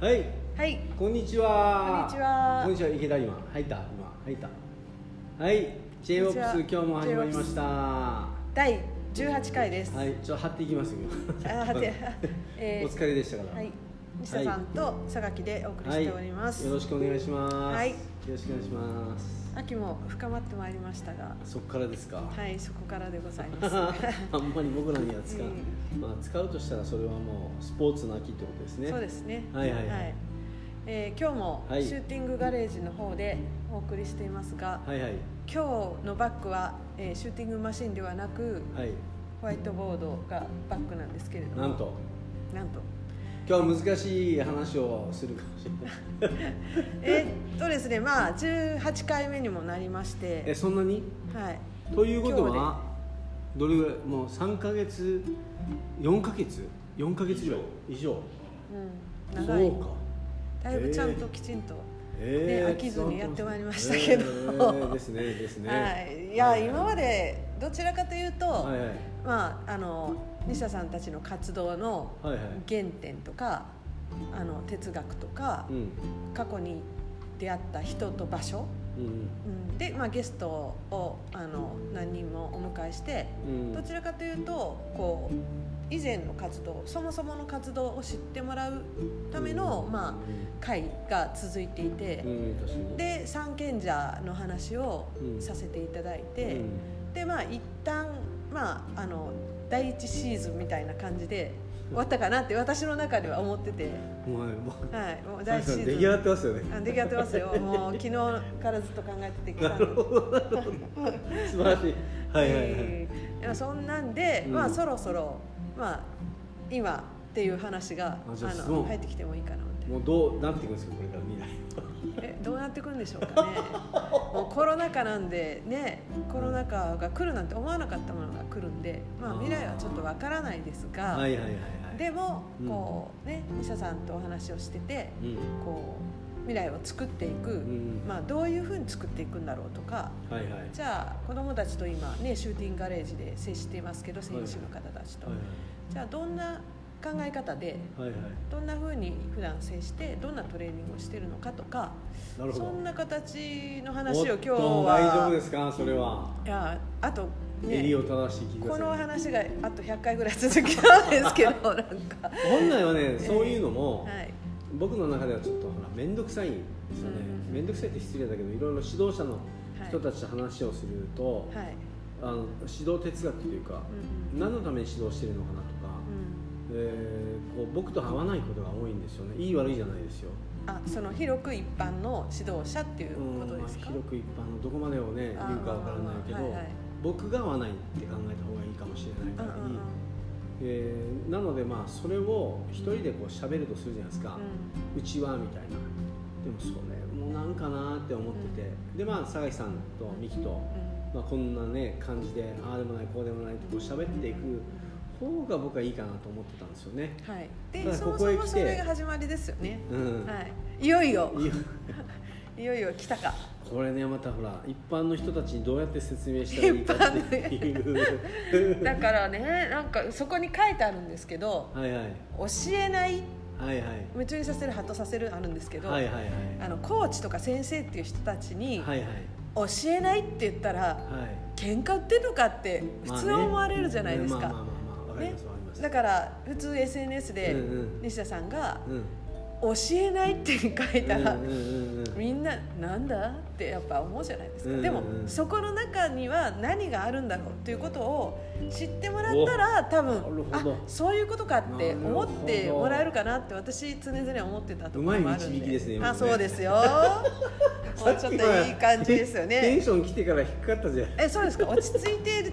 はい。はい。こんにちは。こんにちは。こんにちは。池田今入った今。入った。はい。J オは。s 今日も始まりました。は第18回です、い。ちょっと貼っていきますよ。あはて、え お疲れでしたから。はい西田さんと佐垣でお送りしております、よろしくお願いします。はい。よろしくお願いします。秋も深まってまいりましたが。そこからですか、はいそこからでございます。あんまり僕らには使う、うん。まあ使うとしたらそれはもうスポーツの秋ってことですね。そうですね。はいはい。はい。えー今日もはい。シューティングガレージの方でお送りしていますが、はいはい。今日のバックは、えーシューティングマシンではなくはい。ホワイトボードがバックなんですけれども。なんと。なんと今日は難しい話をするかもしれない。えーっとですねまあ18回目にもなりまして。えそんなに？はい。ということはどれぐらいもう3か月4か月？4か月ぐらい以上。うん、長い。そうか。だいぶちゃんときちんと、えね飽きずにやってまいりましたけど。えーですねですね。はい、いや、今までどちらかというと、はいはい。まああの西田さんたちの活動のはいはい。原点とかあの哲学とか、うん。過去に出会った人と場所、うんうん、で、まあ、ゲストをあの何人もお迎えして、うん。どちらかというとこう以前の活動そもそもの活動を知ってもらうための、まあ、会が続いていて、で三賢者の話をうん。させていただいて、うん。でまあ一旦まああの第一シーズンみたいな感じで終わったかなって私の中では思ってて、もうもうはい、もう第一シーズン。出来上がってますよね。あ出来上がってますよ。もう昨日からずっと考えててきた。素晴らしい。はいはいはい。えーそんなんで、うん。まあそろそろまあ今っていう話があの入ってきてもいいかなもうどうなっていくんですかこれから未来えどうなっていくんでしょうかね。もうコロナ禍なんでねコロナ禍が来るなんて思わなかったものが来るんで、まあ、未来はちょっとわからないですが、はいはいはいはい。でもうん。こうね西田さんとお話をしててうん。こう未来を作っていく、ん。まあ、どういうふうに作っていくんだろうとかはいはい。じゃあ子どもたちと今ねシューティングガレージで接していますけど選手の方たちと、はい。じゃあどんな考え方ではいはい。どんなふうに普段接してどんなトレーニングをしてるのかとかそんな形の話を今日は大丈夫ですか？それは。いやあとね襟を正して聞きくだこの話があと100回ぐらい続きなんですけど なんか。本来はねそういうのも、はい。僕の中ではちょっとほら面倒くさいんですよね。うん面倒くさいって失礼だけどいろいろ指導者のはい人たちと話をすると、はい。あの指導哲学というか、うん。何のために指導してるのかなえーこう僕と合わないことが多いんですよね。いい悪いじゃないですよ、あその広く一般の指導者っていうことですか、まあ、広く一般のどこまでをね言うかわからないけど、はいはい。僕が合わないって考えた方がいいかもしれないから、うんうんうん。えーなのでまあそれを一人でこう喋るとするじゃないですか、うちはみたいな。でもそれもなんかなって思ってて、でまあ酒井さんとミキと、うん。まあ、こんなね感じでああでもないこうでもないってこう喋っていく方が僕はいいかなと思ってたんですよね、はい、でそもそもそれが始まりですよね、うん。はい、いよいよ。いよいよ来たか。これねまたほら一般の人たちにどうやって説明したらいいかっていう。だからねなんかそこに書いてあるんですけどはいはい。教えない。はいはい。夢中にさせるハッとさせるあるんですけど、はいはいはい。あのコーチとか先生っていう人たちに、はいはい。教えないって言ったらはい。喧嘩売ってんのかって普通は思われるじゃないですか、まあねだから普通 SNS で西田さんがうん「教えない」って書いたら、みんななんだってやっぱ思うじゃないですか、でもそこの中には何があるんだろうっていうことを知ってもらったら多分あど。そういうことかって思ってもらえるかなって私常々思ってたところもあるんで。ね今あね。そうですよ。もうちょっといい感じですよテンねション来てから低かったじゃん。えそうですか？落ち着いてって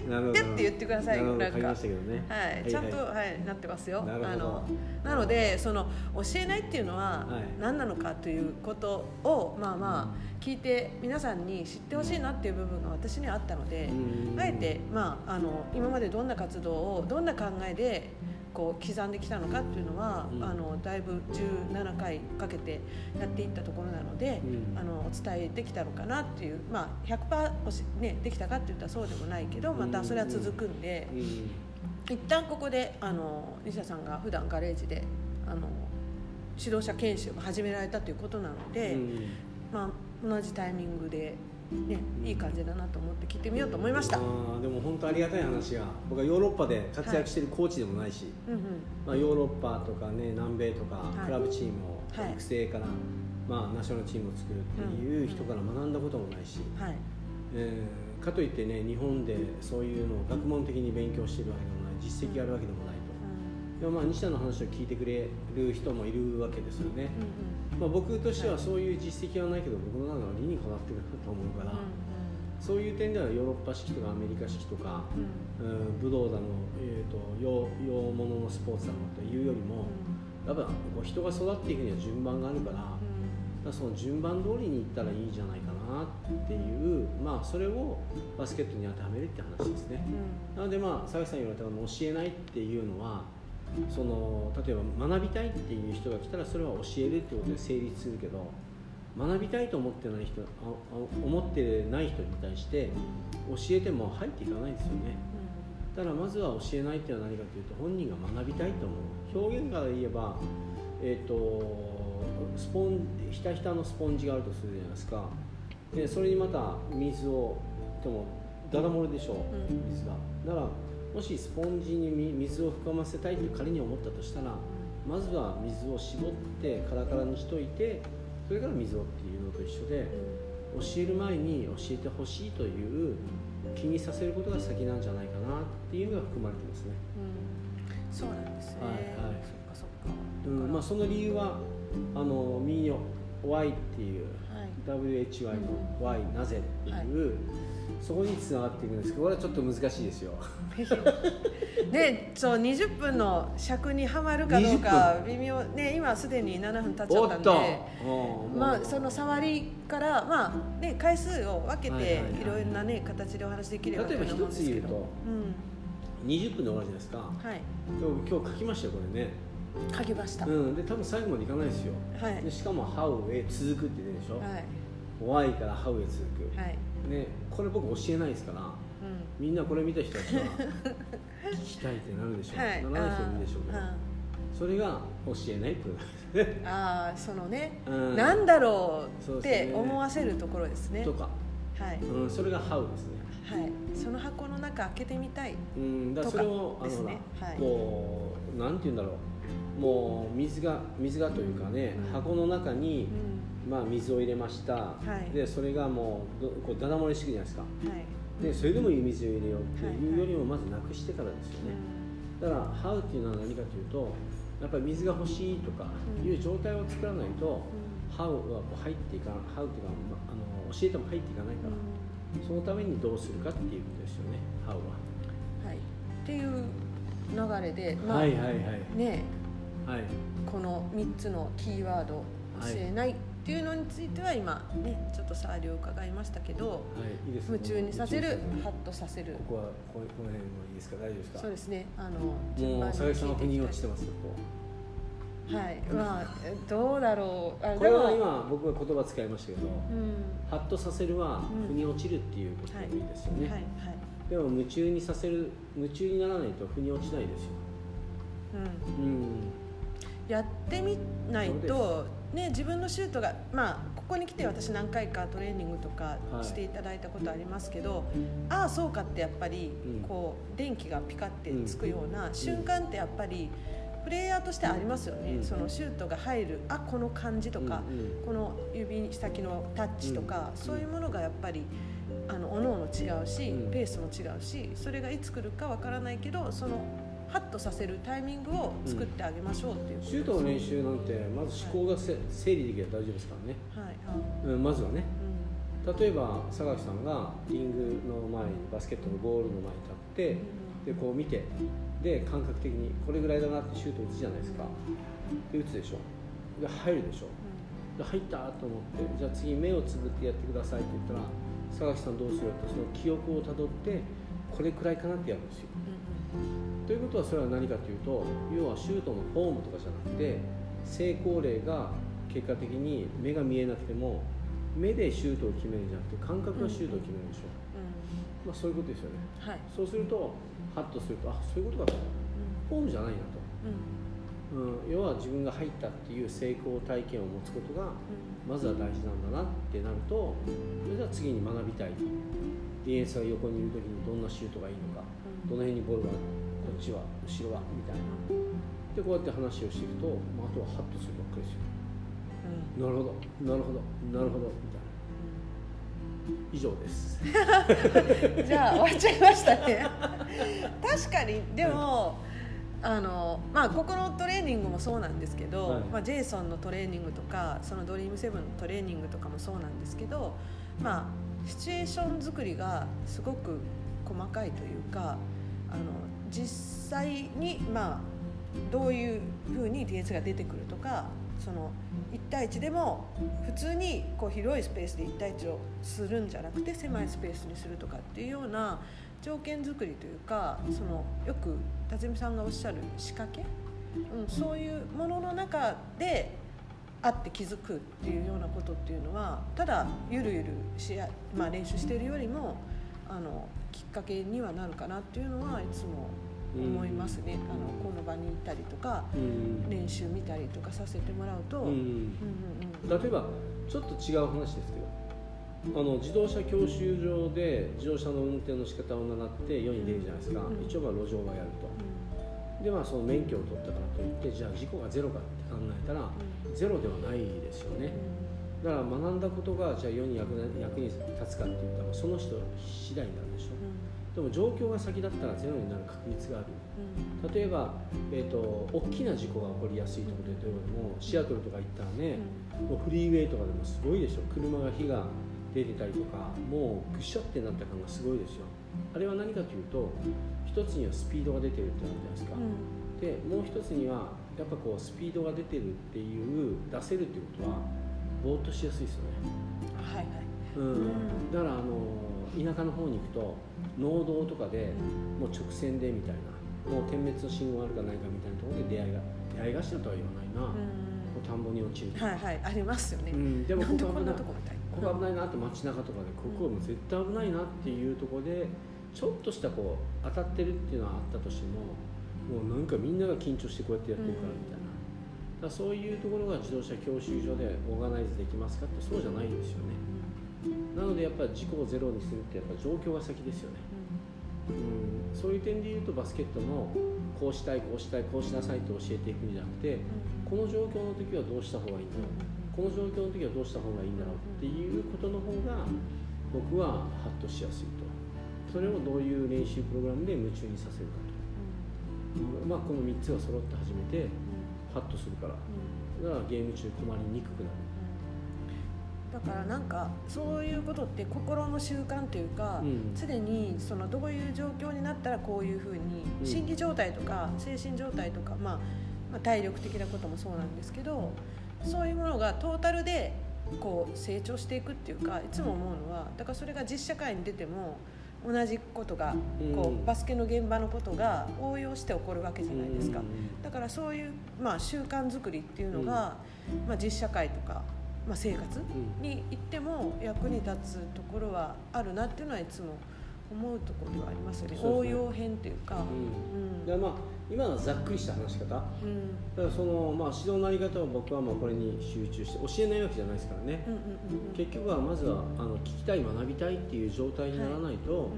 言ってください。なんか。ねはい、ちゃんと、はいなってますよ。あのなのでその教えないっていうのははい。何なのかということをまあまあ聞いて皆さんに知ってほしいなっていう部分が私にはあったのでうん。あえて、まあ、あの今までどんな活動をどんな考えでこう刻んできたのかっていうのは、うん。あのだいぶ17回かけてやっていったところなので、うん。あのお伝えできたのかなっていう、まあ、100%おし、ね、できたかって言ったらそうでもないけどまたそれは続くんで。うん。一旦ここであの西田さんが普段ガレージであの指導者研修が始められたということなので、うんまあ、同じタイミングで、ね、いい感じだなと思って聞いてみようと思いました。あーでも本当ありがたい話が僕はヨーロッパで活躍してるコーチでもないし、うんうん。まあ、ヨーロッパとかね南米とかはい。クラブチームをはい。育成から、まあ、ナショナルチームを作るっていう人から学んだこともないし、はい。えーかといってね日本でそういうのを学問的に勉強してるわけでもない実績があるわけでもないと、でもまあ西田の話を聞いてくれる人もいるわけですよね、うんまあ、僕としてはそういう実績はないけど僕の中は理にかなってくると思うから、そういう点ではヨーロッパ式とかアメリカ式とか、うんうん。うん、武道だの、えー、と洋洋物のスポーツだのというよりも、やっぱこう人が育っていくには順番があるから,、その順番通りにいったらいいんじゃないかなっていう、まあ、それをバスケットに当てはめるって話ですね。なのでまあ佐々木さん言われたように教えないっていうのはその例えば学びたいっていう人が来たらそれは教えるってことで成立するけど学びたいと思ってない人ああ思ってない人に対して教えても入っていかないですよね。だからまずは教えないっていうのは何かというと本人が学びたいと思う。表現から言えばえっ、とスポンひたひたのスポンジがあるとするじゃないですか。でそれにまた水をでもダダ漏れでしょう、うん。水が。だからもしスポンジにみ水を含ませたいって仮に思ったとしたらまずは水を絞ってカラカラにしといてそれから水をっていうのと一緒で教える前に教えてほしいという気にさせることが先なんじゃないかなっていうのが含まれてますね、そうなんですね、はいはい。そっかそっか。うんまあ、その理由はあのミーヨ Y っていうはい。WHY の Y なぜっていう、そこにつながっていくんですけどこれはちょっと難しいですよ。ね、そう20分の尺にはまるかどうか微妙ね今すでに7分経っちゃおったんで。うん。まあその触りからまあね回数を分けてはいろいろなね形でお話できればと例えば思うんですけど。一つ言うとうん。20分で終わるじゃないですか。はい。今日今日書きましたよこれね。書きました、うん、で多分最後までいかないですよ。はい。でしかも「How」へ続くって言ってるでしょ、はい。Y から「How」へ続く、はいね、これ僕教えないですからうん。みんなこれ見た人たちは 聞きたいってなるでしょう、はい。ならない人もいるでしょうけどそれが教えないってことですね。あーそのね、うん。なんだろうって思わせるところですね。とか、はい、うん、それが「How」ですね。はい、その箱の中開けてみたい。うん、だそれをあの、ね。はい。こうなんて言うんだろう。もう水が水がというかね、うん。箱の中にう、んまあ、水を入れました、い。でそれがもうどこうダダ漏れしてくるじゃないですか。はい。でそれでもいい水を入れようっていうはい。よりもまずなくしてからですよね、だから「How」っていうのは何かというとやっぱり水が欲しいとかいう状態を作らないと「How」はこう入っていかない「How」っていうか、まあ、あの教えても入っていかないから、そのためにどうするかっていうことですよね「How」は。はい、っていう流れで、まあはいはいはい。ね、はい。この3つのキーワード教えないっていうのについては今ねちょっと触りを伺いましたけどはい、いいです夢中にさせるハッとさせる。ここはこの辺もいいですか？大丈夫ですか？そうですね。あのもう佐々木さんは腑に落ちてますよこはい。まあえどうだろう。これは今僕が言葉使いましたけどうん。ハッとさせるはうん。腑に落ちるっていうことでもいいですよね、はい。はい。でも夢中にさせる夢中にならないと腑に落ちないですよ。うん。うん。やってみないと、ね、自分のシュートが、まあ、ここに来て私何回かトレーニングとかはい。していただいたことありますけど、ああそうかってやっぱりうん。こう電気がピカってつくような瞬間ってやっぱりプレイヤーとしてありますよね、うん。そのシュートが入るあこの感じとか、この指先のタッチとか、うん。そういうものがやっぱりあの各々違うし、うん。ペースも違うしそれがいつ来るかわからないけどそのハッとさせるタイミングを作ってあげましょうっていうことシュートの練習なんてまず思考がせ整理できれば大丈夫ですからね、はい。はいうん、まずはね。う例えば佐垣さんがリングの前にバスケットのゴールの前に立ってでこう見てで感覚的にこれぐらいだなってシュート打つじゃないですか。で打つでしょ。で入るでしょ。で入ったと思ってじゃあ次目をつぶってやってくださいって言ったら佐垣さんどうするってその記憶をたどってこれくらいかなってやるんですよということはそれは何かというと要はシュートのフォームとかじゃなくて成功例が結果的に目が見えなくても目でシュートを決めるんじゃなくて感覚がシュートを決めるでしょ、まあ、そういうことですよね。はい。そうするとハッとするとあそういうことかと。フォームじゃないなと。うん、要は自分が入ったっていう成功体験を持つことがまずは大事なんだなってなるとそれでは次に学びたいディフェンスが横にいる時にどんなシュートがいいのかどの辺にボールがこっちは後ろはみたいな。でこうやって話をしていくと、まあ、あとはハッとするばっかりですよ。なるほど。なるほど。なるほど。みたいな。以上です。じゃあ終わっちゃいましたね。確かにでも、あのまあここのトレーニングもそうなんですけど、はい。まあ、ジェイソンのトレーニングとかそのドリームセブンのトレーニングとかもそうなんですけどまあシチュエーション作りがすごく細かいというかあの実際にまあどういうふうに DS が出てくるとかその1対1でも普通にこう広いスペースで1対1をするんじゃなくて狭いスペースにするとかっていうような条件作りというかそのよく辰巳さんがおっしゃる仕掛け、うん、そういうものの中であって気づくっていうようなことっていうのはただゆるゆる試合、まあ、練習してるよりもあのきっかけにはなるかなっていうのはいつも思いますね、あのこの場にいたりとかうん。練習見たりとかさせてもらうと、うん。うんうんうん例えばちょっと違う話ですけどあの自動車教習所で自動車の運転の仕方を習って世に出るじゃないですか、うん。一応まあ路上はやると。でまあその免許を取ったからといってじゃあ事故がゼロかって考えたらゼロではないですよねだから学んだことがじゃあ世に役に役に立つかって言ったらその人次第になるでしょ。でも状況が先だったらゼロになる確率がある。例えば、えー、と大きな事故が起こりやすいところでどうもシアトルとか行ったらね、もうフリーウェイとかでもすごいでしょ。車が火が出てたりとかもうぐしゃってなった感がすごいですよ。あれは何かというと一つにはスピードが出てるってあるじゃないですか、でもう一つにはやっぱこうスピードが出てるっていう出せるっていうことはぼーっとしやすいですよね、はいはい。うん、だからあの田舎の方に行くと農道とかでもう直線でみたいなもう点滅の信号あるかないかみたいなところで出会いが出会い頭とは言わないな、こう田んぼに落ちるとか、はいはいありますよね、うん、でもこんここ危なないとこここ危ないなって街中とかでここはもう絶対危ないなっていうところでちょっとしたこう当たってるっていうのはあったとしてももうなんかみんなが緊張してこうやってやってるからみたいな、だそういうところが自動車教習所でオーガナイズできますかってそうじゃないですよね。なのでやっぱり事故をゼロにするってやっぱ状況が先ですよね、うん、そういう点で言うとバスケットもこうしたいこうしたいこうしなさいと教えていくんじゃなくてこの状況の時はどうした方がいいんだろうこの状況の時はどうした方がいいんだろうっていうことの方が僕はハッとしやすいと。それをどういう練習プログラムで夢中にさせるかと、うん。まあ、この3つが揃って初めてハッとするから。だからゲーム中困りにくくなる。だからなんかそういうことって心の習慣というかうん。常、にそのどういう状況になったらこういうふうにうん。心理状態とか精神状態とか、まあ、まあ体力的なこともそうなんですけどそういうものがトータルでこう成長していくっていうかいつも思うのはだからそれが実社会に出ても同じことがこうバスケの現場のことが応用して起こるわけじゃないですか。うん。だからそういう、まあ、習慣作りっていうのが、まあ、実社会とか、まあ、生活うん。に行っても役に立つところはあるなっていうのはいつも思うところではありますよね。ね。応用編っていうか、うん。うん。でまあ今のはざっくりした話し方。だかうんらその、まあ、指導のあり方を僕はもうこれに集中して教えないわけじゃないですからね。うんうんうんうん。結局はまずはあの聞きたい学びたいっていう状態にならないと、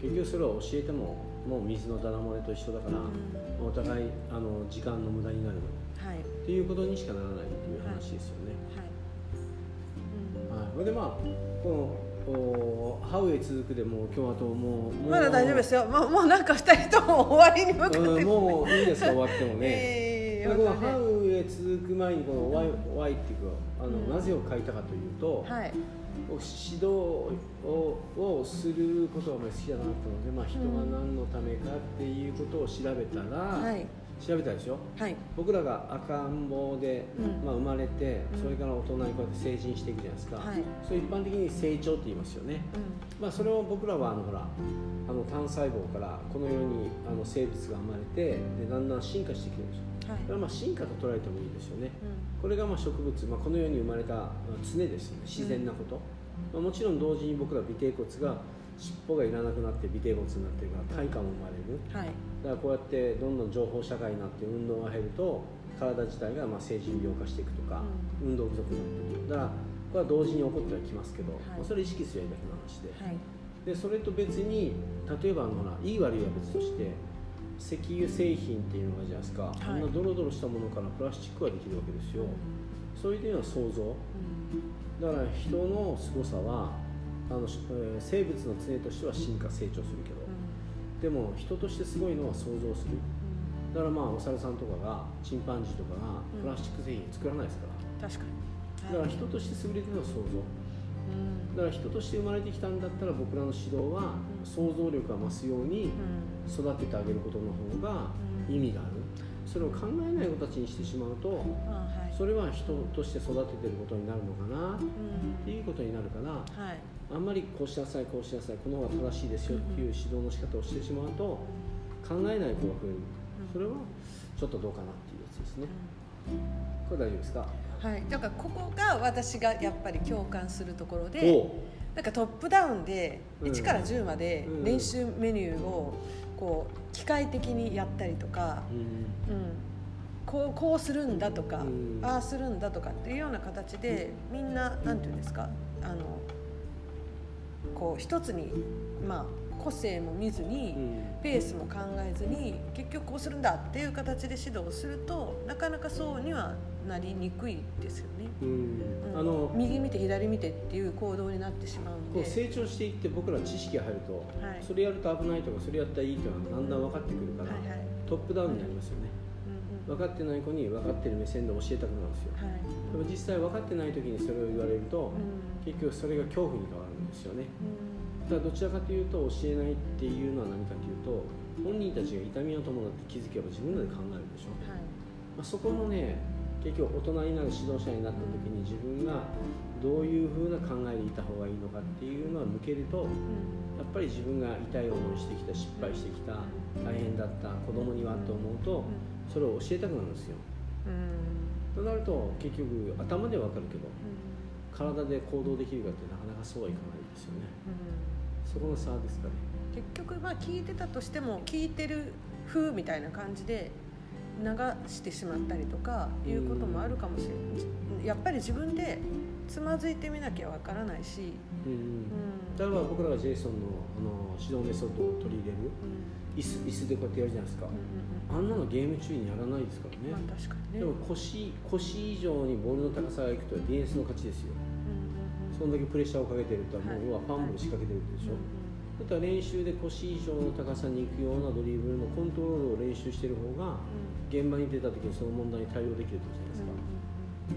結局それは教えてももう水のだだ漏れと一緒だから、うん。お互いあの時間の無駄になる。はい。はいっていうことにしかならないっていう話ですよね。はい、それでまあこのお「ハウへ続く」でもう今日あともまだ大丈夫ですよ。もうもうなんか二人とも終わりに向かって。うんもういいですか終わってもね。えでこの「えわかんない。ハウへ続く」前にこの Y, y っていうかあの、うん。なぜを書いたかというと、はい。指導ををすることが好きだなと思って、まあ、人が何のためかっていうことを調べたら、はい調べたでしょ？はい。僕らが赤ん坊で、うん。まあ、生まれてうん。それから大人にこうやって成人していくじゃないですか、はい。それ一般的に成長って言いますよね、うまあ、それを僕らはあのほらあの単細胞からこのようにあの生物が生まれてでだんだん進化してきてるんですよんはい。これはまあ進化と捉えてもいいですよね。うん。これがまあ植物、まあ、この世に生まれたあ常ですよね。自然なこと、まあ、もちろん同時に僕ら尾てい骨が尻尾がいらなくなって尾てい骨になってるから体幹も生まれる。はい。だからこうやってどんどん情報社会になって運動が減ると体自体がまあ成人病化していくとか、運動不足になってくるだからこれは同時に起こってはきますけど、はい。まあそれ意識するだけの話で,、はい。でそれと別に例えばほらいい悪いは別として石油製品っていうのがあるじゃないですか、い。あんなドロドロしたものからプラスチックができるわけですよ、そういう点は想像。だから人の凄さはあの、えー生物の常としては進化成長するけど、でも人としてすごいのは想像する。だからまあお猿さんとかがチンパンジーとかがプラスチック製品作らないですから、確かに。だから人として優れてるのは想像だから人として生まれてきたんだったら僕らの指導は想像力が増すように育ててあげることの方が意味がある。それを考えない子たちにしてしまうとそれは人として育ててることになるのかなっていうことになるからはい。あんまりこうしなさいこうしなさいこの方が正しいですよっていう指導の仕方をしてしまうと考えない子が増える。それはちょっとどうかなっていうやつですね。これ大丈夫ですか？はい、だからここが私がやっぱり共感するところでなんかトップダウンでうん。1から10までうん。練習メニューをこう機械的にやったりとか、うん。うん、こうこうするんだとか、うん。ああするんだとかっていうような形でみんななんていうんですかあのこう一つに、まあ、個性も見ずに、うん。ペースも考えずに結局こうするんだっていう形で指導するとなかなかそうにはなりにくいですよね。うん。うん。あの右見て左見てっていう行動になってしまうんで。成長していって僕ら知識が入ると、はい。それやると危ないとかそれやったらいいというのはだんだん分かってくるから、はいはい。トップダウンになりますよね、分かってない子に分かってる目線で教えたくなるんですよ。はい。でも実際分かってない時にそれを言われると、うん。結局それが恐怖に変わるんですよね。うん。だからどちらかというと教えないっていうのは何かというと本人たちが痛みを伴って気づけば自分らで考えるでしょ、はい。まあ、そこのね結局大人になる指導者になった時に自分がどういうふうな考えでいた方がいいのかっていうのは向けるとうん。やっぱり自分が痛い思いしてきた失敗してきた大変だった子供にはと思うとそれを教えたくなるんですよ。うん。となると結局頭では分かるけどうん。体で行動できるかってなかなかそうはいかないですよね。うん。そこの差ですかね。結局まあ聞いてたとしても聞いてる風みたいな感じで流してしまったりとかいうこともあるかもしれない。やっぱり自分でつまずいてみなきゃわからないし、例えば僕らがジェイソンのあの指導メソッドを取り入れる。うん。椅子椅子でこうやってやるじゃないですか、うんあんなのゲーム中にやらないですからね、でも腰腰以上にボールの高さがいくとディフェンスの勝ちですよ。そんだけプレッシャーをかけてるともはい。う要はファンブル仕掛けてるでしょ、うんだったら練習で腰以上の高さに行くようなドリブルのコントロールを練習してる方が現場に出た時にその問題に対応できるってことじゃない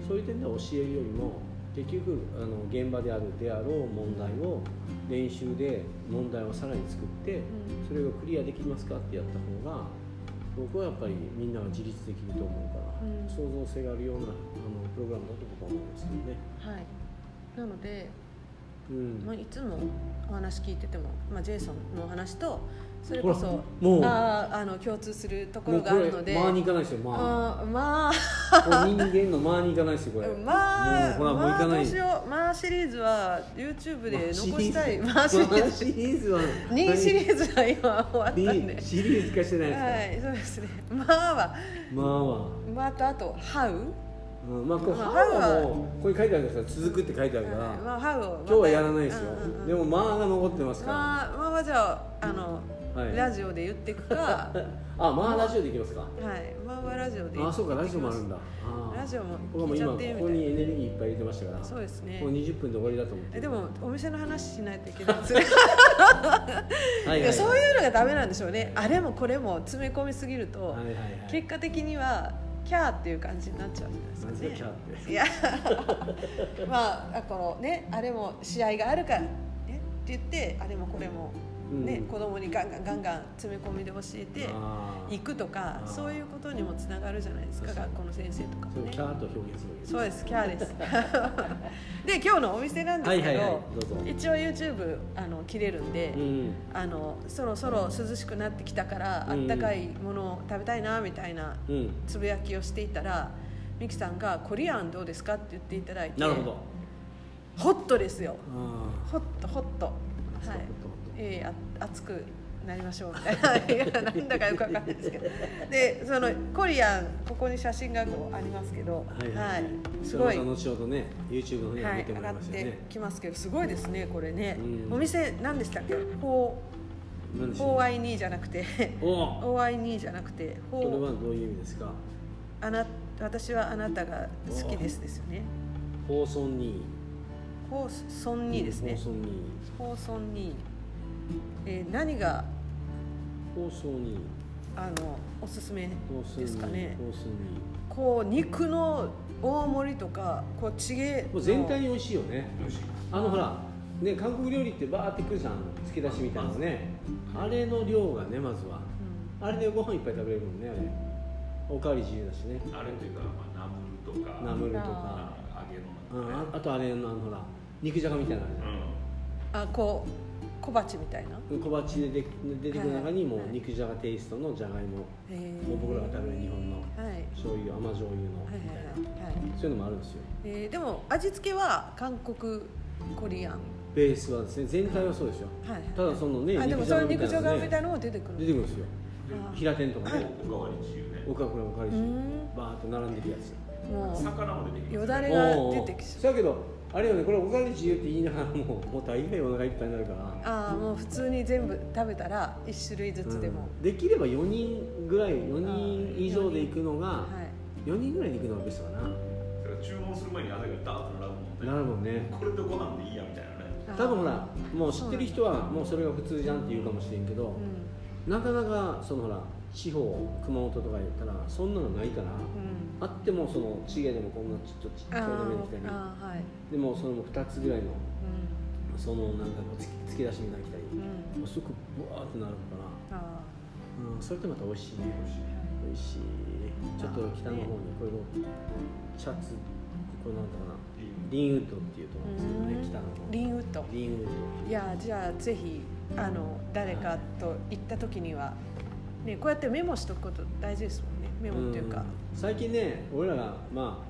ですか、そういう点では教えるよりも結局あの現場であるであろう問題を練習で問題をさらに作ってそれがクリアできますかってやった方が僕はやっぱりみんなが自立できると思うから、うん。創造性があるようなあのプログラムだと僕は思いますけどね。はい。なので、うん。まあ、いつもお話聞いてても、まあ、ジェイソンのお話とそれこそもうあーあの共通するところがあるので。間に行かないですよ間あ。ーまあ。人間の間に行かないですよこれ。まあもうほらもう行かない。まあシリーズは YouTube で残したい。まあまあシリーズは。2シリーズは今終わったんで。何シリーズ化してないですか、はいそうですね。まあは。まあは。まあとあと「How」うん、まあこう、まあハウもうここに書いてあるんですか。ら続くって書いてあるから、はいまあ「How」を今日はやらないですよ、でもまあが残ってますから、まあまあはじゃああの、はい。ラジオで言っていくか。は あまあラジオでいきますか。い。まあはラジオであそうかラジオもあるんだ。だあーラジオも僕はもう今こ聞いちゃってみたい。こにエネルギーいっぱい入れてましたから。そうですね。もう20分で終わりだと思って。えでもお店の話しないといけないですね。はいやそういうのがダメなんでしょうね。あれもこれも詰め込みすぎると、はいはいはい。結果的にはキャーっていう感じになっちゃうじゃないですかね。なんですかいや。まあこのねあれも試合があるからねって言ってあれもこれもね、うん。子供にガンガンガンガン詰め込みで教えていくとかそういうことにもつながるじゃないですか学校の先生とかもね。キャーと表現するそうですキャーです。で今日のお店なんですけど、一応 YouTube あの切れるんで、うん。あのそろそろ涼しくなってきたから、うん。あったかいものを食べたいなみたいなうん。つぶやきをしていたらミキさんが「コリアンどうですか?」って言っていただいてなるほど。ホットですよ。あホットホット。はいえー、あ熱くなりましょうみたいななんだかよくわかんないですけど。でそのコリアンここに写真がこうありますけど。はいはい、はい、すすごい。後ほどね YouTube の方に上げてもらいますよね、上がってきますけどすごいですねこれね、うん。お店何でしたっけ？フォ何でしょう 4i2 じゃなくて。お OI2 じゃなくて。これはどういう意味ですか？あな私はあなたが好きですですよね。放送にフォーソン2ですね。放送にフォーソン2、えー何が放送に。あのおすすめですかね？こう肉の大盛りとかこうチゲもう全体に美味しいよね。美味しい。あのほらね韓国料理ってバーってくるじゃん。つけ出しみたいなのね。あれの量がねまずは。あれでご飯いっぱい食べれるもんねあれ。おかわり自由だしね。あれというか、まあ、ナムルとか。ナムルとか。あ揚げうん物ああとあれのあのほら肉じゃがみたいなのあるじゃん。あこう小鉢みたいな？小鉢でで出てくる中にも肉じゃがテイストのじゃがいも。もう僕らが食べる日本のはい。醤油甘醤油のはいみたいなはい。はいはい。そういうのもあるんですよ。えー。でも味付けは韓国コリアン。ベースはですね全体はそうですよ。はいはいただそのねあでもその肉じゃがみたいななのも出てくる出てくるんですよ平天とかね。おかわり自由ねおかくらおかわりしうーん。バーッと並んでるやつ。もう魚も出てきます。よだれが出てきそうだけどあれよね。これおかわり自由って言いながらもうもう大概お腹いっぱいになるから。ああもう普通に全部食べたら一種類ずつでも、うん。できれば4人ぐらい4人以上で行くのがはい。4人ぐらいで行くのがベストかな。だから注文する前にあれがダーッと並ぶもんね。なるもんね。これとご飯でいいやみたいなね。多分ほらもう知ってる人はもうそれが普通じゃんって言うかもしれんけど、うなかなかそのほら地方熊本とか言ったらそんなのないから、あってもそのチゲでもこんなちょっとちっちゃいのみたい。なでもその2つぐらいのうそのなんかこうつきつけ出しみたいなの来たり、んうん。もうすごくブワーってなるから、あうん、それってまた美味しいね。美味しいちょっと北の方にこれのシャツこれなんだかな。リンウッドっていうと思うんですけどね北のリンウッド。リンウッド。いやじゃあぜひあの誰かと行った時には、ね、こうやってメモしとくこと大事ですもんね。メモっていうか、ん。最近ね俺らがま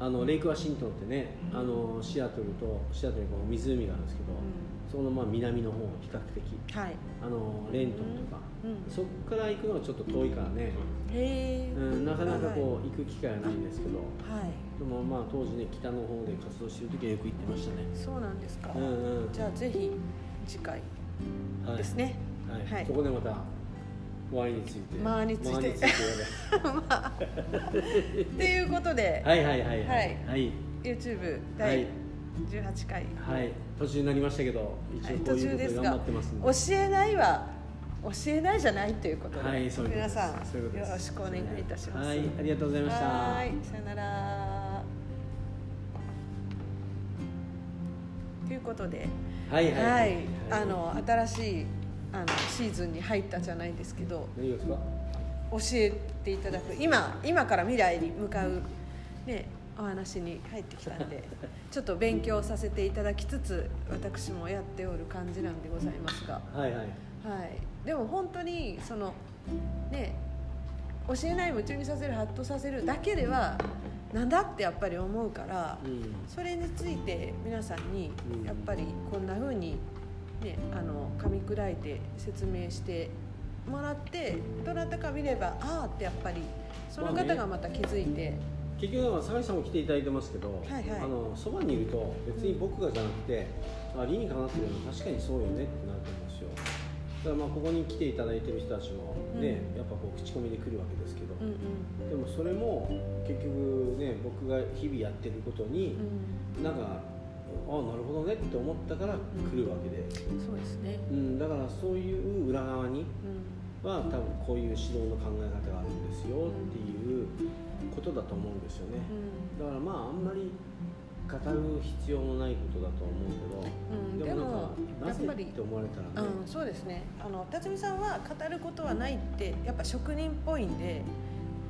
ああのレイクワシントンってねあのシアトルとシアトルにこう湖があるんですけど、そのまあ南の方比較的。はい。あのレントンとか、うん。そこから行くのがちょっと遠いからね、へえ、うん、なかなかこう行く機会はないんですけど。はい。でもまあ当時ね北の方で活動してる時はよく行ってましたね。そうなんですか、うんうん。じゃあぜひ次回はいですね、はい。はい。そこでまたワインについて。ワインについてワインについてっていうことで、はいはいはいはい。はい。はい。YouTube は第い18回、はい。途中になりましたけど一はい。応こういうことで頑張ってますんで、教えないは教えないじゃないということで、はいそういう皆さんよろしくお願いいたします。はい。ありがとうございました。はい。さよなら。ということで、はい。はい。はい、あの新しいあのシーズンに入ったじゃないですけど、何がですか？教えていただく。今今から未来に向かうねお話に入ってきたんで ちょっと勉強させていただきつつ私もやっておる感じなんでございますが、はいはい。はい、でも本当にそのね教えない夢中にさせるハッとさせるだけではなんだってやっぱり思うからうん。それについて皆さんにうん。やっぱりこんな風にねあの噛み砕いて説明してもらってどなたか見ればああってやっぱりその方がまた気づいて、結局だから酒井さんも来ていただいてますけど、はいはい。あのそばにいると別に僕がじゃなくて、あ理にかなってるの確かにそうよねってなると思うんですよ。だからまあここに来ていただいてる人たちもね、うん。やっぱこう口コミで来るわけですけど、うん。でもそれも結局ね僕が日々やってることにうん、なんかあなるほどねって思ったから来るわけで、そうですね、うん、だからそういう裏側にうん。は多分こういう指導の考え方があるんですよっていうことだと思うんですよね、だからまああんまり語る必要のないことだと思うけど、うんでもなぜっぱりって思われたらね、うん、そうですね。あの辰巳さんは語ることはないってやっぱ職人っぽいんで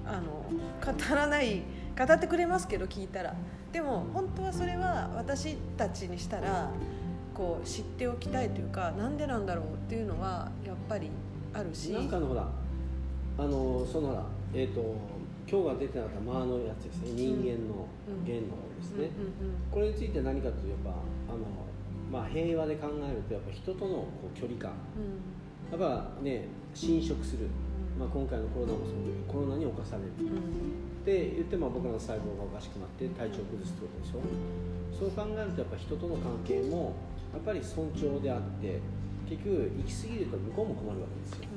あの語らない語ってくれますけど聞いたら。でも本当はそれは私たちにしたらこう知っておきたいというかなんでなんだろうっていうのはやっぱりあるし。なんかのほらあのそのほらえっ、と今日が出てなかったマーのやつですね。人間の弦の方ですね、これについて何かといえばあの、まあ、平和で考えるとやっぱ人とのこう距離感。うん。やっぱね侵食する、まあ、今回のコロナもそうコロナに侵される。って言っても僕らの細胞がおかしくなって体調を崩すってことでしょ？そう考えるとやっぱ人との関係もやっぱり尊重であって結局行き過ぎると向こうも困るわけですよ。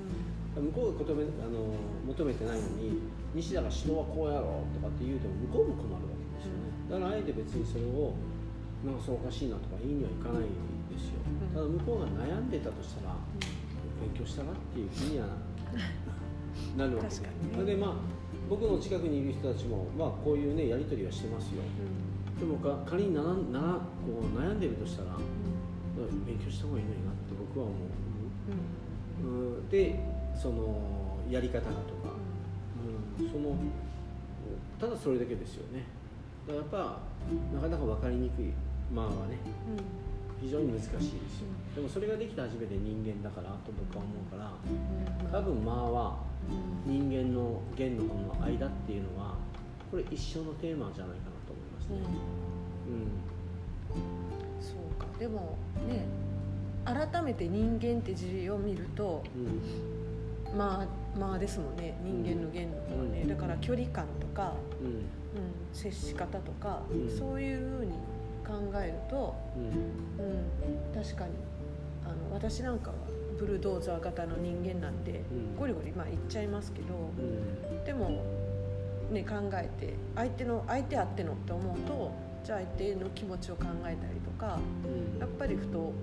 向こうが求めあの求めてないのに西田が指導はこうやろうとかって言うと向こうも困るわけですよね。だからあえて別にそれをなんかそうおかしいなとか言いにはいかないですよ。ただ向こうが悩んでたとしたら勉強したなっていう気にはなるわけで確かにね。それでまあ僕の近くにいる人たちも、まあ、こういうねやり取りはしてますよ。でもか仮にならならこう悩んでるとしたら勉強した方がいいのになって僕は思う、うん、でそのやり方がとか、うん、そのただそれだけですよね。だからやっぱなかなか分かりにくい。まあはね非常に難しいですよ。でもそれができた初めて人間だからと僕は思うから多分まあは人間の弦のこの間っていうのはこれ一生のテーマじゃないかなと思いますね。そうか。でもね改めて人間って字を見るとうん。うんまあまあですもんね。人間の弦の方ね、うん。だから距離感とか、うん。うん、接し方とか、うん。そういうふうに考えると、うん。うん、確かにあの私なんかはブルドーザー型の人間なんで、うん。ゴリゴリまあ言っちゃいますけど、うん。でも、ね、考えて相手の相手あってのって思うとじゃあ相手の気持ちを考えたりとかうん。やっぱりふと、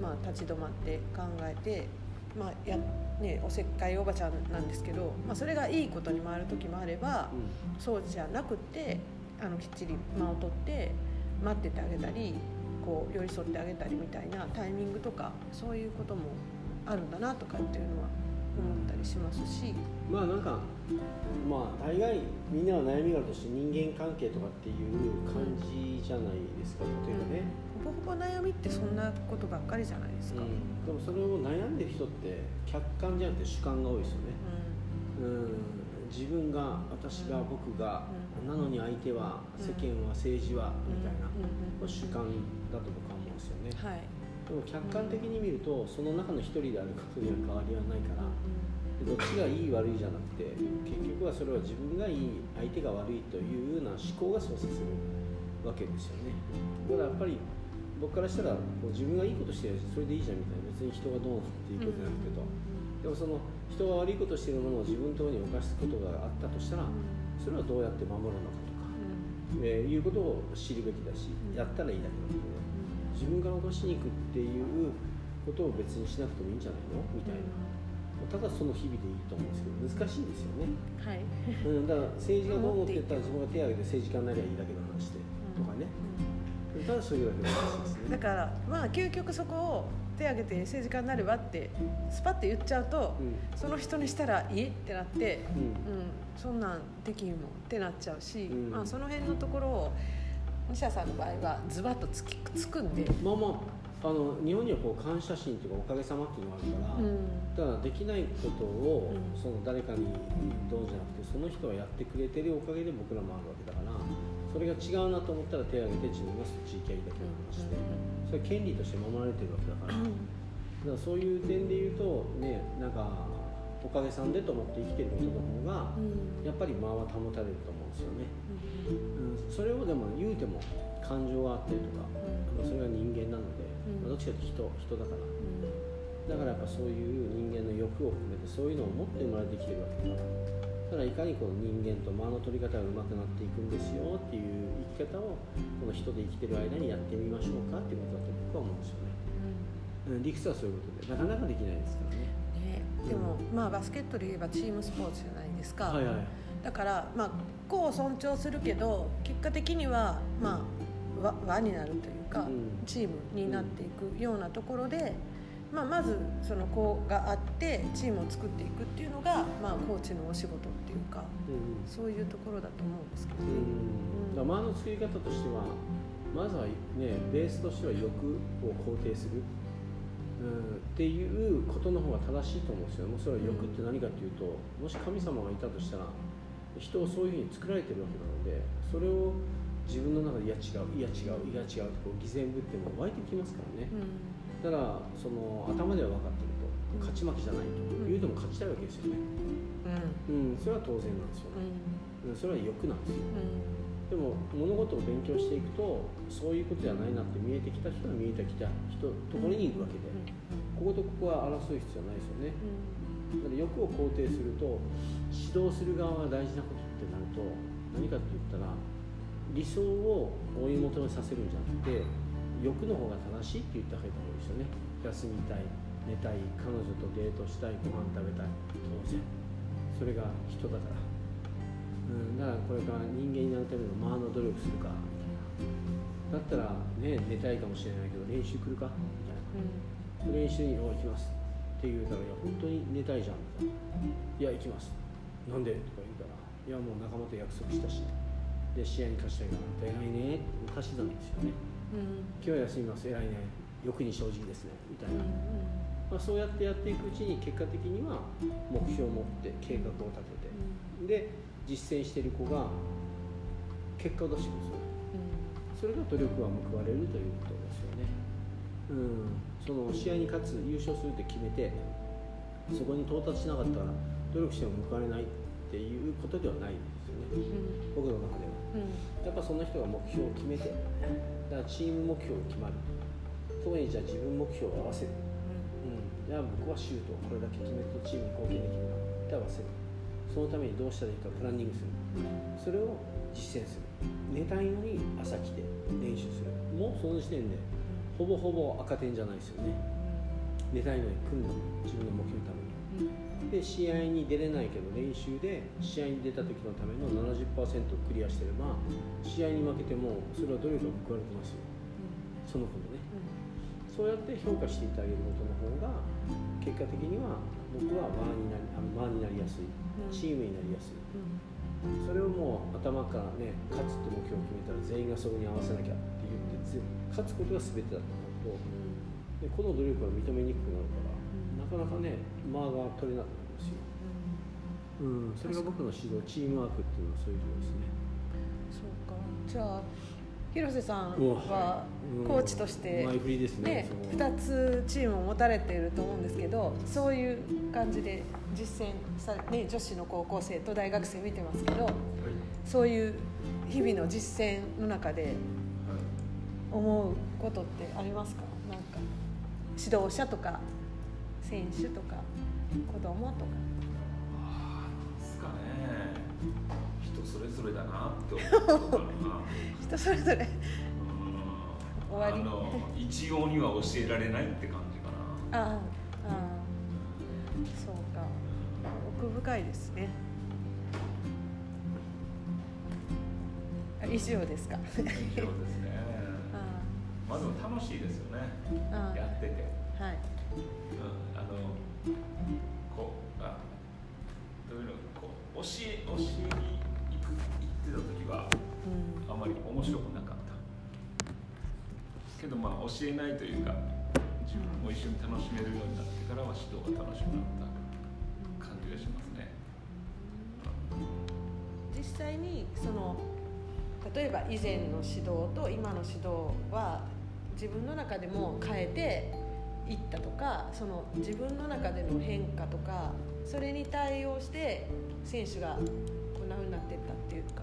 まあ、立ち止まって考えて、まあやね、おせっかいおばちゃんなんですけど、まあ、それがいいことに回る時もあればそうじゃなくってあのきっちり間を取って待っててあげたりこう寄り添ってあげたりみたいなタイミングとかそういうこともあるんだなとかっていうのは思ったりしますし。まあなんかまあ大概みんなは悩みがあるとして人間関係とかっていう感じじゃないですか例えばね、ほぼほぼ悩みってそんなことばっかりじゃないですか。うん。でもそれを悩んでる人って客観じゃなくて主観が多いですよね、うん、自分が私が僕が、なのに相手は世間は政治はみたいな、主観だと僕は思うんですよね。はい。でも客観的に見るとその中の一人であることには変わりはないからでどっちがいい悪いじゃなくて結局はそれは自分がいい相手が悪いというような思考が操作するわけですよね。だからやっぱり僕からしたらこう自分がいいことしてるそれでいいじゃんみたいな別に人がどうのっていうことじゃなくてと、でもその人が悪いことしてるものを自分のところに犯すことがあったとしたらそれはどうやって守るのかとか、えーいうことを知るべきだしやったらいいだけなので、自分から犯しに行くっていうことを別にしなくてもいいんじゃないの？みたいな。ただその日々でいいと思うんですけど難しいですよね、はい。うん、だから政治がどう思ってたら自分が手を挙げて政治家になりゃいいだけの話でとかね。ただそういうだけの話です。ねだからまあ究極そこを手挙げて政治家になればってスパッて言っちゃうと、うその人にしたら「いえ?」ってなって、んうん。うん、そんなんできんもんってなっちゃうし、うん。まあ、その辺のところを西田さんの場合はズバッとつきつくんで、まあまああの日本にはこう感謝心というかおかげさまっていうのがあるから、うん。だからできないことを、うん。その誰かにどうじゃなくてその人がやってくれてるおかげで僕らもあるわけだからそれが違うなと思ったら手を挙げて自分がそっち行きゃいいだけの話で、それは権利として守られてるわけだから、だからそういう点で言うとねなんかおかげさんでと思って生きてることの方がうん。やっぱり間は保たれると思うんですよね、うん、それをでも言うても感情があったりとか、まあそれが人間なので、うん。まあどっちかというと人人だから。だからやっぱそういう人間の欲を含めてそういうのを持って生まれてきてるわけだから。だからいかにこの人間と間の取り方が上手くなっていくんですよっていう生き方をこの人で生きてる間にやってみましょうかっていうことだと僕は思うんですよね、うん、理屈はそういうことでなかなかできないですからね。ね、でも、まあ、バスケットで言えばチームスポーツじゃないですか、はいはい。だから、まあ、個を尊重するけど結果的には、まあ、輪輪になるというか、うん。チームになっていくようなところで、まあ、まずその子があってチームを作っていくっていうのが、まあ、コーチのお仕事っていうかうん。そういうところだと思うんですけどね。うん。だから間の作り方としてはまずはねベースとしては欲を肯定する、うん、っていうことの方が正しいと思うんですよ。もうそれは欲って何かっていうともし神様がいたとしたら人をそういうふうに作られてるわけなのでそれを自分の中でいや違ういや違ういや違うとこう偽善ぶっても湧いてきますからね。うん。だからその頭では分かってるとうん。勝ち負けじゃないと、うん。言うても勝ちたいわけですよね、うん。うん、それは当然なんですようね、ん。うん、それは欲なんですよ。うん。でも物事を勉強していくとそういうことじゃないなって見えてきた人は見えてきた人ところに行くわけで、こことここは争う必要はないですよねだから欲を肯定すると指導する側が大事なことってなると何かって言ったら理想を追い求めさせるんじゃなくて欲の方が正しいって言ってあげた方がいいですよね。休みたい寝たい彼女とデートしたいご飯食べたい。当然。それが人だから、うん、だからこれから人間になるための間の努力するかみたいな。だったらね寝たいかもしれないけど練習来るかみたいな。練習に「お行きます」って言うたら「いや本当に寝たいじゃん」みたいな「いや行きます」「なんで?」とか言うから「いやもう仲間と約束したし」で試合に勝ちたいから「偉いね」って昔なんですよね「今日は休みます。偉いね。欲に正直ですね」みたいな、まあ、そうやってやっていくうちに結果的には目標を持って計画を立てて。で実践している子が結果を出してくるんですよね。それが努力は報われるということですよね。うん、その試合に勝つ優勝するって決めてそこに到達しなかったら努力しても報われないっていうことではないんですよね。僕の中では。やっぱそんな人が目標を決めてだからチーム目標が決まる。そこにじゃあ自分目標を合わせる、うん、じゃあ僕はシュートをこれだけ決めるとチームに貢献できるなって合わせる。そのためにどうしたらいいかプランニングする。それを実践する。寝たいのに朝来て練習する。もうその時点でほぼほぼ赤点じゃないですよね。寝たいのに来るの自分の目標のために。で試合に出れないけど練習で試合に出た時のための70%クリアしてれば試合に負けてもそれは努力が報われてますよ。その子のねそうやって評価していってあげることの方が結果的には僕は輪になりになりやすい。チームになりやすいそれをもう頭からね勝つって目標を決めたら全員がそこに合わせなきゃって言ってぜ勝つことが全てだと思うとでこの努力が認めにくくなるからなかなかね間が取れなくなりますよ、うん、それが僕の指導チームワークっていうのはそういうところですね。そうか。じゃあ広瀬さんはうん。コーチとしてねねそこは2つチームを持たれていると思うんですけどそういう感じで実践され、ね、女子の高校生と大学生見てますけどそういう日々の実践の中で思うことってありますか？なんか指導者とか選手とか子供とか。あーなんすかね。人それぞれだなって思 人それぞれ。うん。終わり。あの一応には教えられないって感じかな。ああああそう。か奥深いですね。あ以上ですか。以上ですね。あまあでも楽しいですよね。やってて、あはい。うん、あのこうあどういうのこう教え教えに行く行ってた時はうん。あまり面白くなかった。けどまあ教えないというか自分も一緒に楽しめるようになってからは指導が楽しくなった実際にその例えば以前の指導と今の指導は自分の中でも変えていったとかその自分の中での変化とかそれに対応して選手がこんな風になっていったっていうか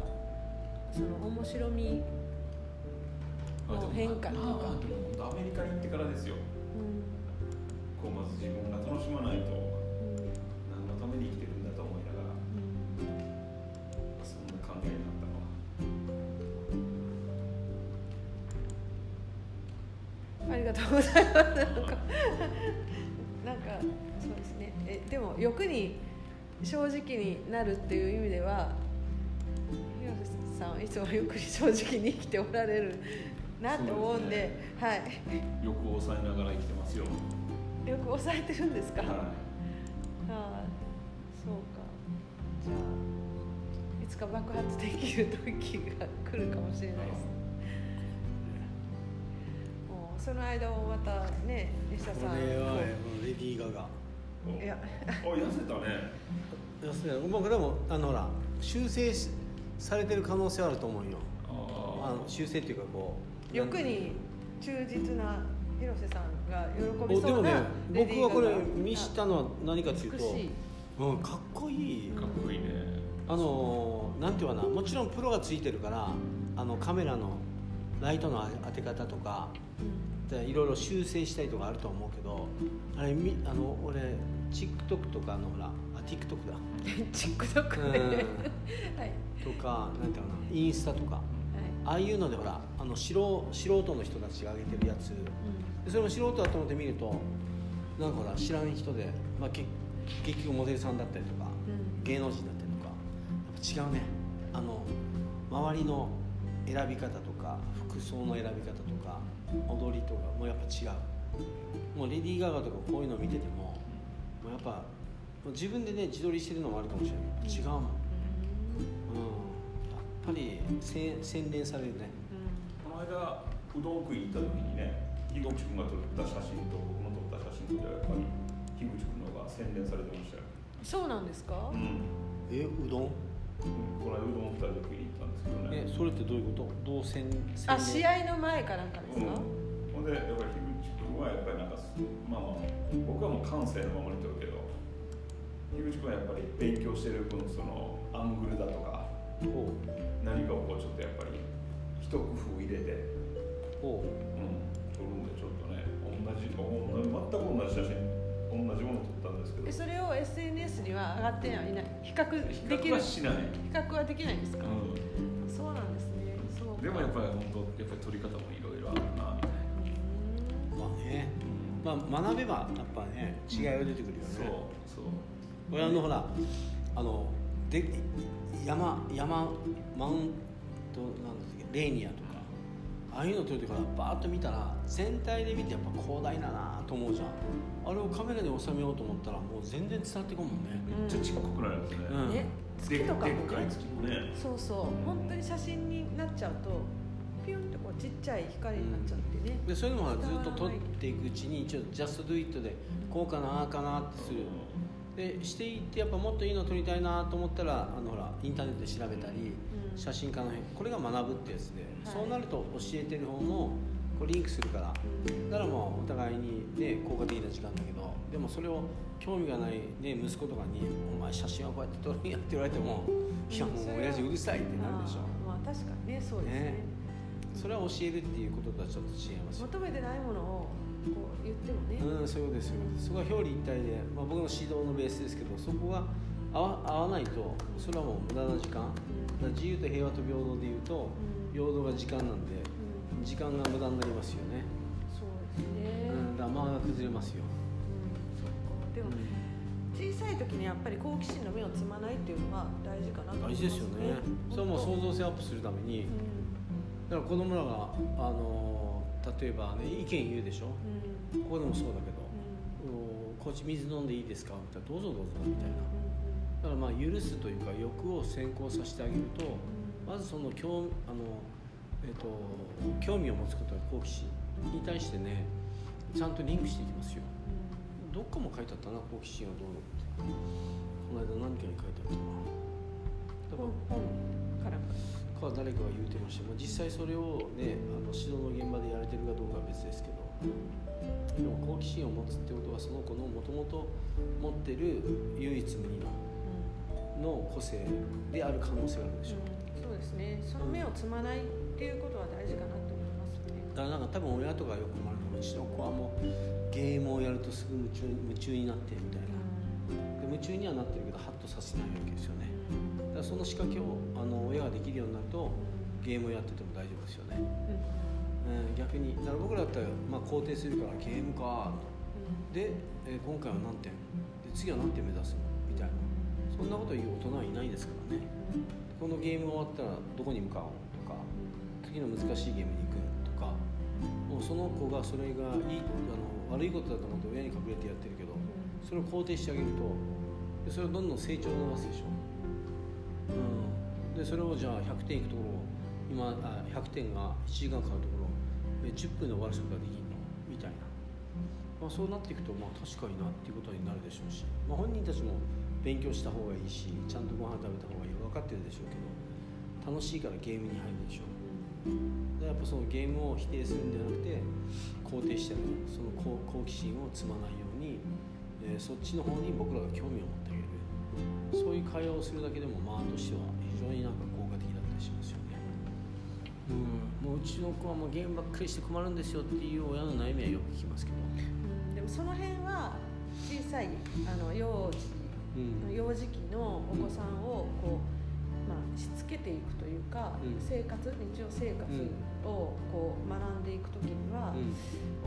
その面白みの変化とか、アメリカに行ってからですよ。うん。こうまず自分が楽しまないとうん。何のために生きてるとうございます。なんか、そうですね。え、でも欲に正直になるっていう意味では、広瀬さんはいつも欲に正直に生きておられるなと思うんで、はい。欲を抑えながら生きてますよよく抑えてるんですか？はああ、そうか。じゃあいつか爆発できる時が来るかもしれないです。もうその間もまたね、西田こさん。れはこうレディー・ガガ。いいや。お痩せたね。要するに僕でもあのほら修正しされてる可能性はあると思うよ。ああの修正っていうかこう欲に忠実な広瀬さんが喜おびそうなでもねレディー僕はこれ見したのは何かというと美しい。うん、かっこいい。かっこいいね。あのーなんていうかな。もちろんプロがついてるからあのカメラのライトの当て方とかでいろいろ修正したりとかあると思うけどあれみあの俺 TikTok とかのほらあ TikTok だ。TikTok で、うん。はい。とかなんていうかなインスタとか。はい。ああいうのでほらあの素人素人の人たちが上げてるやつ。でそれも素人だと思って見るとなんかほら知らん人で、まあ、け結局モデルさんだったりとかうん。芸能人だったりとかやっぱ違うね。あの周りの選び方とか服装の選び方とか踊りとかもやっぱ違う。もうレディー・ガガとかこういうの見ててももうやっぱもう自分でね自撮りしてるのもあるかもしれない。けど違うもん、うん、やっぱりせ洗練されるね。この間うどん食いに行った時にね樋口君が撮った写真と僕の撮った写真ではやっぱり樋口君の方が洗練されてましたよ、そうなんですか、うん。えうどん？この間うどん2人で食いに行ったんですけどね。えそれってどういうこと？どう洗洗あ試合の前かなんかですか、うん。ほんでやっぱり樋口君はやっぱりなんかまあまあ僕はもう感性のままに撮るけど樋口君はやっぱり勉強してる分そのアングルだとかほ何かをこうちょっとやっぱり一工夫入れて、うほう。ん、撮るんでちょっとね同じ同じ全く同じ写真同じもの撮ったんですけど。えそれを SNS には上がってはいない比較比できる？較はしない、比較はできないんですか、うそでもやっぱり本当やっぱり撮り方もいろいろあるなみたいな、うまあね。まあ学べばやっぱね違いが出てくるよね、そうそう。俺あのほらあので山山マウントなんだっけレーニアとか。ああいうの撮るときからバーッと見たら全体で見てやっぱ広大だなと思うじゃん。あれをカメラで収めようと思ったらもう全然伝わってこんもんね、めっちゃちっこくなるんですね、うん月とかもね。月もね。そうそう。本当に写真になっちゃうとピュンってこうちっちゃい光になっちゃってね、でそういうのもずっと撮っていくうちにちょっとジャストドゥイットでこうかなああかなってする。でしていってやっぱもっといいの撮りたいなと思ったらあのほらインターネットで調べたり、うん。写真家の辺これが学ぶってやつで、はい。そうなると教えてる方もこうリンクするから。だからまあお互いにね効果的な時間だけどでもそれを興味がない、ね、息子とかに「お前写真はこうやって撮るんや」って言われても「いやもう親父うるさい」ってなるでしょ。まあ確かにねそうですね。ね。それは教えるっていうこととはちょっと違いますよ。求めてないものをこう言ってもね、うん、そうですよ。そこは表裏一体で、まあ、僕の指導のベースですけどそこが合わ合わないとそれはもう無駄な時間。だから自由と平和と平等でいうとうん。平等が時間なんでうん。時間が無駄になりますよね、そうですね、うん、だから間が崩れますよ、さい時にやっぱり好奇心の目をつまないっていうのが大事かなと思います大事ですよね。それはもう想像性アップするために。だから子供らがあの例えばね意見言うでしょ。うん。うんここでもそうだけどうん「こっち水飲んでいいですか?」みたいな「どうぞどうぞ」みたいなだからまあ許すというか欲を先行させてあげるとまずその興あの、えっと興味を持つことは好奇心に対してねちゃんとリンクしていきますよ。どっかも書いてあったな好奇心はどうのこの間何かに書いてあったな。本本から。か誰かが言うてました、まあ、実際それをねあの指導の現場でやれてるかどうかは別ですけど。でも好奇心を持つってことはその子のもともと持ってる唯一無二のの個性である可能性があるでしょう、そうですね。その目をつまないっていうことは大事かなと思いますね。だからなんか多分親とかよく困るのがう。ちの子はもうゲームをやるとすぐ夢中夢中になってみたいな。で夢中にはなってるけどハッとさせないわけですよね。だからその仕掛けをあの親ができるようになるとゲームをやってても大丈夫ですよね、うん、逆にだから僕らだったら、まあ、肯定するからゲームかとで、えー今回は何点？で次は何点目指すの？みたいな。そんなこと言う大人はいないですからね。このゲーム終わったらどこに向かおうとか次の難しいゲームに行くとかもうその子がそれがいいあの悪いことだと思って親に隠れてやってるけどそれを肯定してあげるとでそれをどんどん成長を伸ばすでしょ、うん、でそれをじゃあ100点いくところ今あ100点が1時間かかるところ10分で終わることができるの？みたいな、まあ、そうなっていくとまあ確かになっていうことになるでしょうし、まあ、本人たちも勉強した方がいいしちゃんとご飯食べた方がいい。分かってるでしょうけど楽しいからゲームに入るでしょう。でやっぱそのゲームを否定するんじゃなくて肯定してる。その好奇心を積まないように、えーそっちの方に僕らが興味を持って会話をするだけでもまあとしては非常になんか効果的だったりしますよね。うん。もううちの子はもうゲームばっかりして困るんですよっていう親の悩みはよく聞きますけど。うん。でもその辺は小さいあの幼児うん。幼児期のお子さんをこう、まあ、しつけていくというか、うん。生活日常生活をこう学んでいく時には、うん。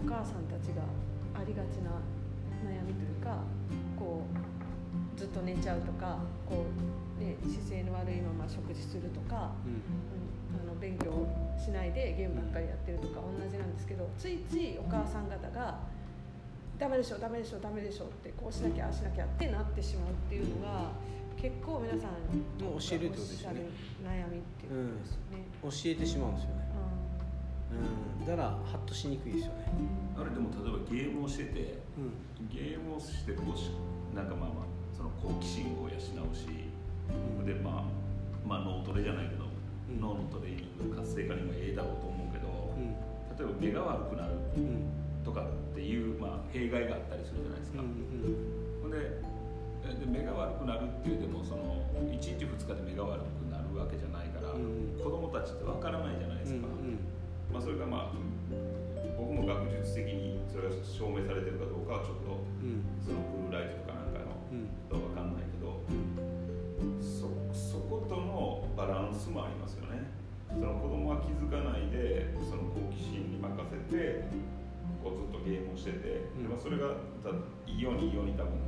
お母さんたちがありがちな悩みというかずっと寝ちゃうとかこう、ね、姿勢の悪いまま食事するとか、うん。うん、あの勉強しないでゲームばっかりやってるとか同じなんですけどついついお母さん方が「ダメでしょダメでしょダメでしょ」ってこうしなきゃああしなきゃってなってしまうっていうのが結構皆さんもう教えるってことですよね。悩みっていうことですよね。教えてしまうんですよね、うん、だからハッとしにくいですよね。あれでも例えばゲームをしててうん。ゲームをしてこうしなんかまあまあその好奇心を養うしでまあまあ脳トレじゃないけど、うん。脳のトレーニング活性化にもええだろうと思うけど、うん。例えば目が悪くなるうんとかっていう、まあ、弊害があったりするじゃないですか、うんほんでえで目が悪くなるっていうでもその1日2日で目が悪くなるわけじゃないから、うん。子供たちってわからないじゃないですか、うんまあ、それがまあ僕も学術的にそれが証明されてるかどうかはちょっとうん。そのブルーライトとかなんかのうん。とわかんないけどそそことのバランスもありますよね。その子供は気づかないでその好奇心に任せてこうずっとゲームをしてて、うん。でもそれがたいいようにいいように多分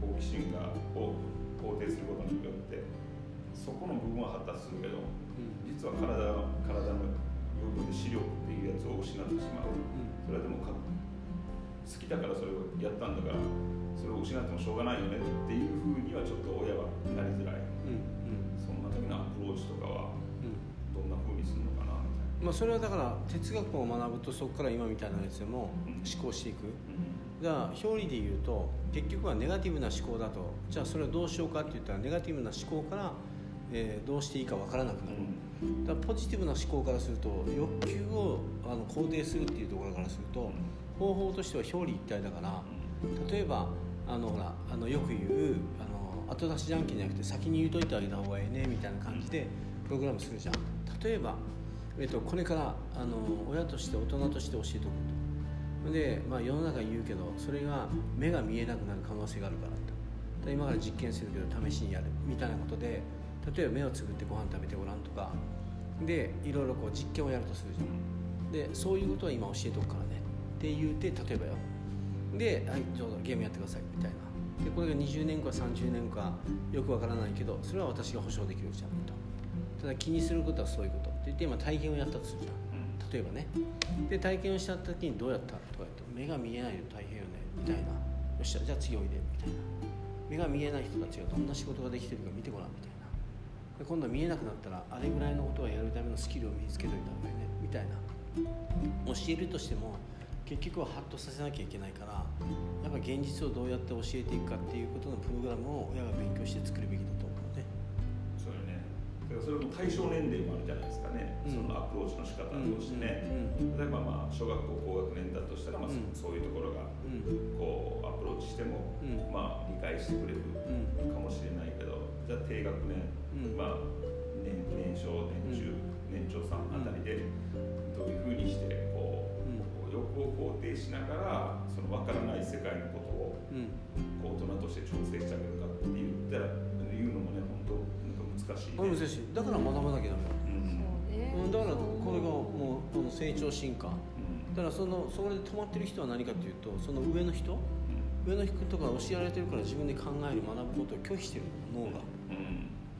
好奇心がを肯定することによってそこの部分は発達するけど実は体体の部分で視力っていうやつを失ってしまう。それはでもか好きだからそれをやったんだからそれを失ってもしょうがないよねっていうふうにはちょっと親はなりづらい。うんうん。そんな時のアプローチとかはうん。どんなふうにするのかなみたいまあ、それはだから哲学を学ぶとそこから今みたいなやつでもうん。思考していく。な、だから表裏で言うと結局はネガティブな思考だと。じゃあそれをどうしようかって言ったらネガティブな思考から、えーどうしていいかわからなくなる。だからポジティブな思考からすると欲求をあの肯定するっていうところからすると方法としては表裏一体だから例えばあのほらあのよく言うあの後出しじゃんけんじゃなくて先に言うといてあげた方がいいねみたいな感じでプログラムするじゃん。例えば、えっと、これからあの親として大人として教えておくと。で、まあ、世の中言うけどそれが目が見えなくなる可能性があるからと。今から実験するけど試しにやるみたいなことで例えば目をつぶってご飯食べてごらんとかでいろいろこう実験をやるとするじゃん。でそういうことは今教えておくからね。って言って例えばよ。で、はい、ちょうどゲームやってくださいみたいな。でこれが20年か30年かよくわからないけどそれは私が保証できるじゃんと。ただ気にすることはそういうこと。って言って今体験をやったとするじゃん。例えばね。で体験をした時にどうやったとか言って目が見えないと大変よねみたいな。よっしゃじゃあ次おいでみたいな。目が見えない人たちがどんな仕事ができてるか見てごらんみたいな。で今度は見えなくなったらあれぐらいのことをやるためのスキルを身につけといた方がいいねみたいな。教えるとしても結局はハッとさせなきゃいけないからやっぱ現実をどうやって教えていくかっていうことのプログラムを親が勉強して作るべきだと思うね。そうよね。だからそれも対象年齢もあるじゃないですかね、うん。そのアプローチの仕方としてね、うん例えばまあ小学校高学年だとしたら、まあうん。そういうところがうん。こうアプローチしても、うん。まあ理解してくれるうん。かもしれないけどじゃあ低学年、うん。まあ年年少年中、年長さんあたりでどういうふうにしてこう、うん。こう欲を肯定しながらその分からない世界のことをうん。こう大人として調整してあげるかって言ったら言うのもね本当なんか難しい、ね、難しい。だから学ばなきゃダメだ。うん。だからこれがもうあの成長進化。うん。だからそのそこで止まってる人は何かというとその上の人上の人とか教えられてるから自分で考える学ぶことを拒否してる脳が。うん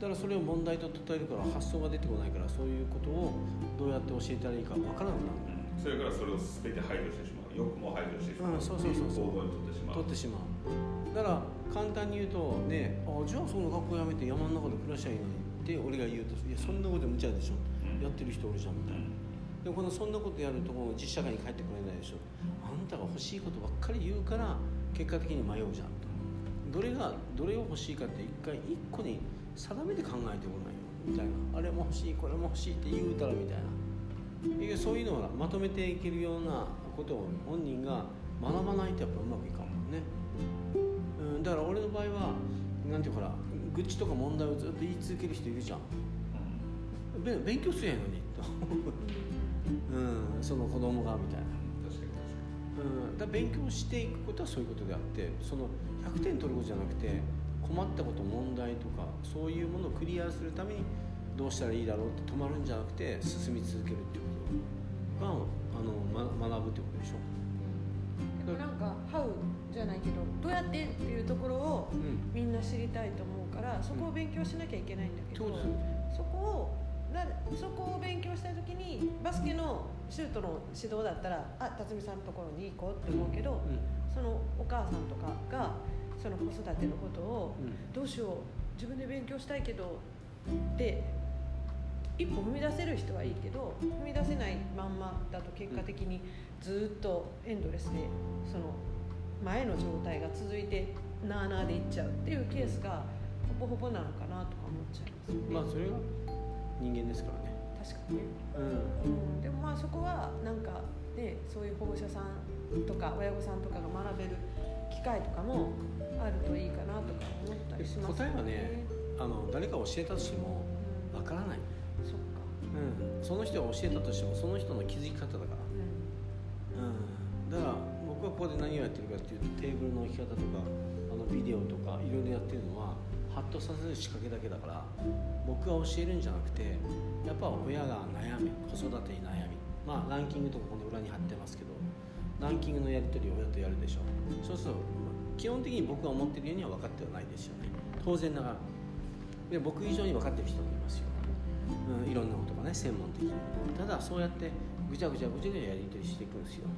だからそれを問題と例えるから発想が出てこないからそういうことをどうやって教えたらいいか分からなくなる。うんそれからそれを全て排除してしまう。欲も排除してしまう、うんそうそうそうそう。行動にとってしまう。取ってしまう。だから簡単に言うとねあじゃあその学校辞めて山の中で暮らしゃいいのにって俺が言うといやそんなこと無茶でしょ、うんやってる人おるじゃんみたいな。でもこのそんなことやると実社会に帰ってこれないでしょあんたが欲しいことばっかり言うから結果的に迷うじゃんと。どれがどれを欲しいかって一回一個に定めて考えてごらんよみたいな。あれも欲しいこれも欲しいって言うたらみたいな。そういうのをまとめていけるようなことを本人が学ばないとやっぱうまくいかんもんね、うん、だから俺の場合はなんていうかほら愚痴とか問題をずっと言い続ける人いるじゃん、勉強すりゃいいのにと、うん、その子供がみたいな。うん、だ勉強していくことはそういうことであってその100点取ることじゃなくて困ったこと問題とかそういうものをクリアするためにどうしたらいいだろうって止まるんじゃなくて進み続けるっていうことがあの、ま、学ぶってことでしょ。でもなんか「ハウ」じゃないけどどうやってっていうところをみんな知りたいと思うから、そこを勉強しなきゃいけないんだけど、うん、そこをなそこを勉強したい時にバスケのシュートの指導だったらあ辰巳さんのところに行こうって思うけど、うん、そのお母さんとかがその子育てのことを、どうしよう自分で勉強したいけどって一歩踏み出せる人はいいけど踏み出せないまんまだと結果的にずっとエンドレスでその前の状態が続いてなあなあでいっちゃうっていうケースがほぼほぼなのかなとか思っちゃいますよね。まあそれが人間ですからね。確かにね。うん、うん、でもまあそこはなんかねそういう保護者さんとか親御さんとかが学べる機会とかもあるといいかなとか思ったりします、ね、答えはねあの誰か教えたとしてもわからない。うん、その人が教えたとしてもその人の気づき方だから、うん、だから僕はここで何をやってるかっていうとテーブルの置き方とかあのビデオとかいろいろやってるのはハッとさせる仕掛けだけだから僕が教えるんじゃなくてやっぱ親が悩み子育てに悩みまあランキングとかこの裏に貼ってますけどランキングのやり取りを親とやるでしょ。そうすると基本的に僕が思ってるようには分かってはないですよね。当然ながら。で僕以上に分かってる人もいますよ。うん、いろんなことがね専門的に。ただそうやってぐちゃぐちゃぐちゃぐちゃやり取りしていくんですよ、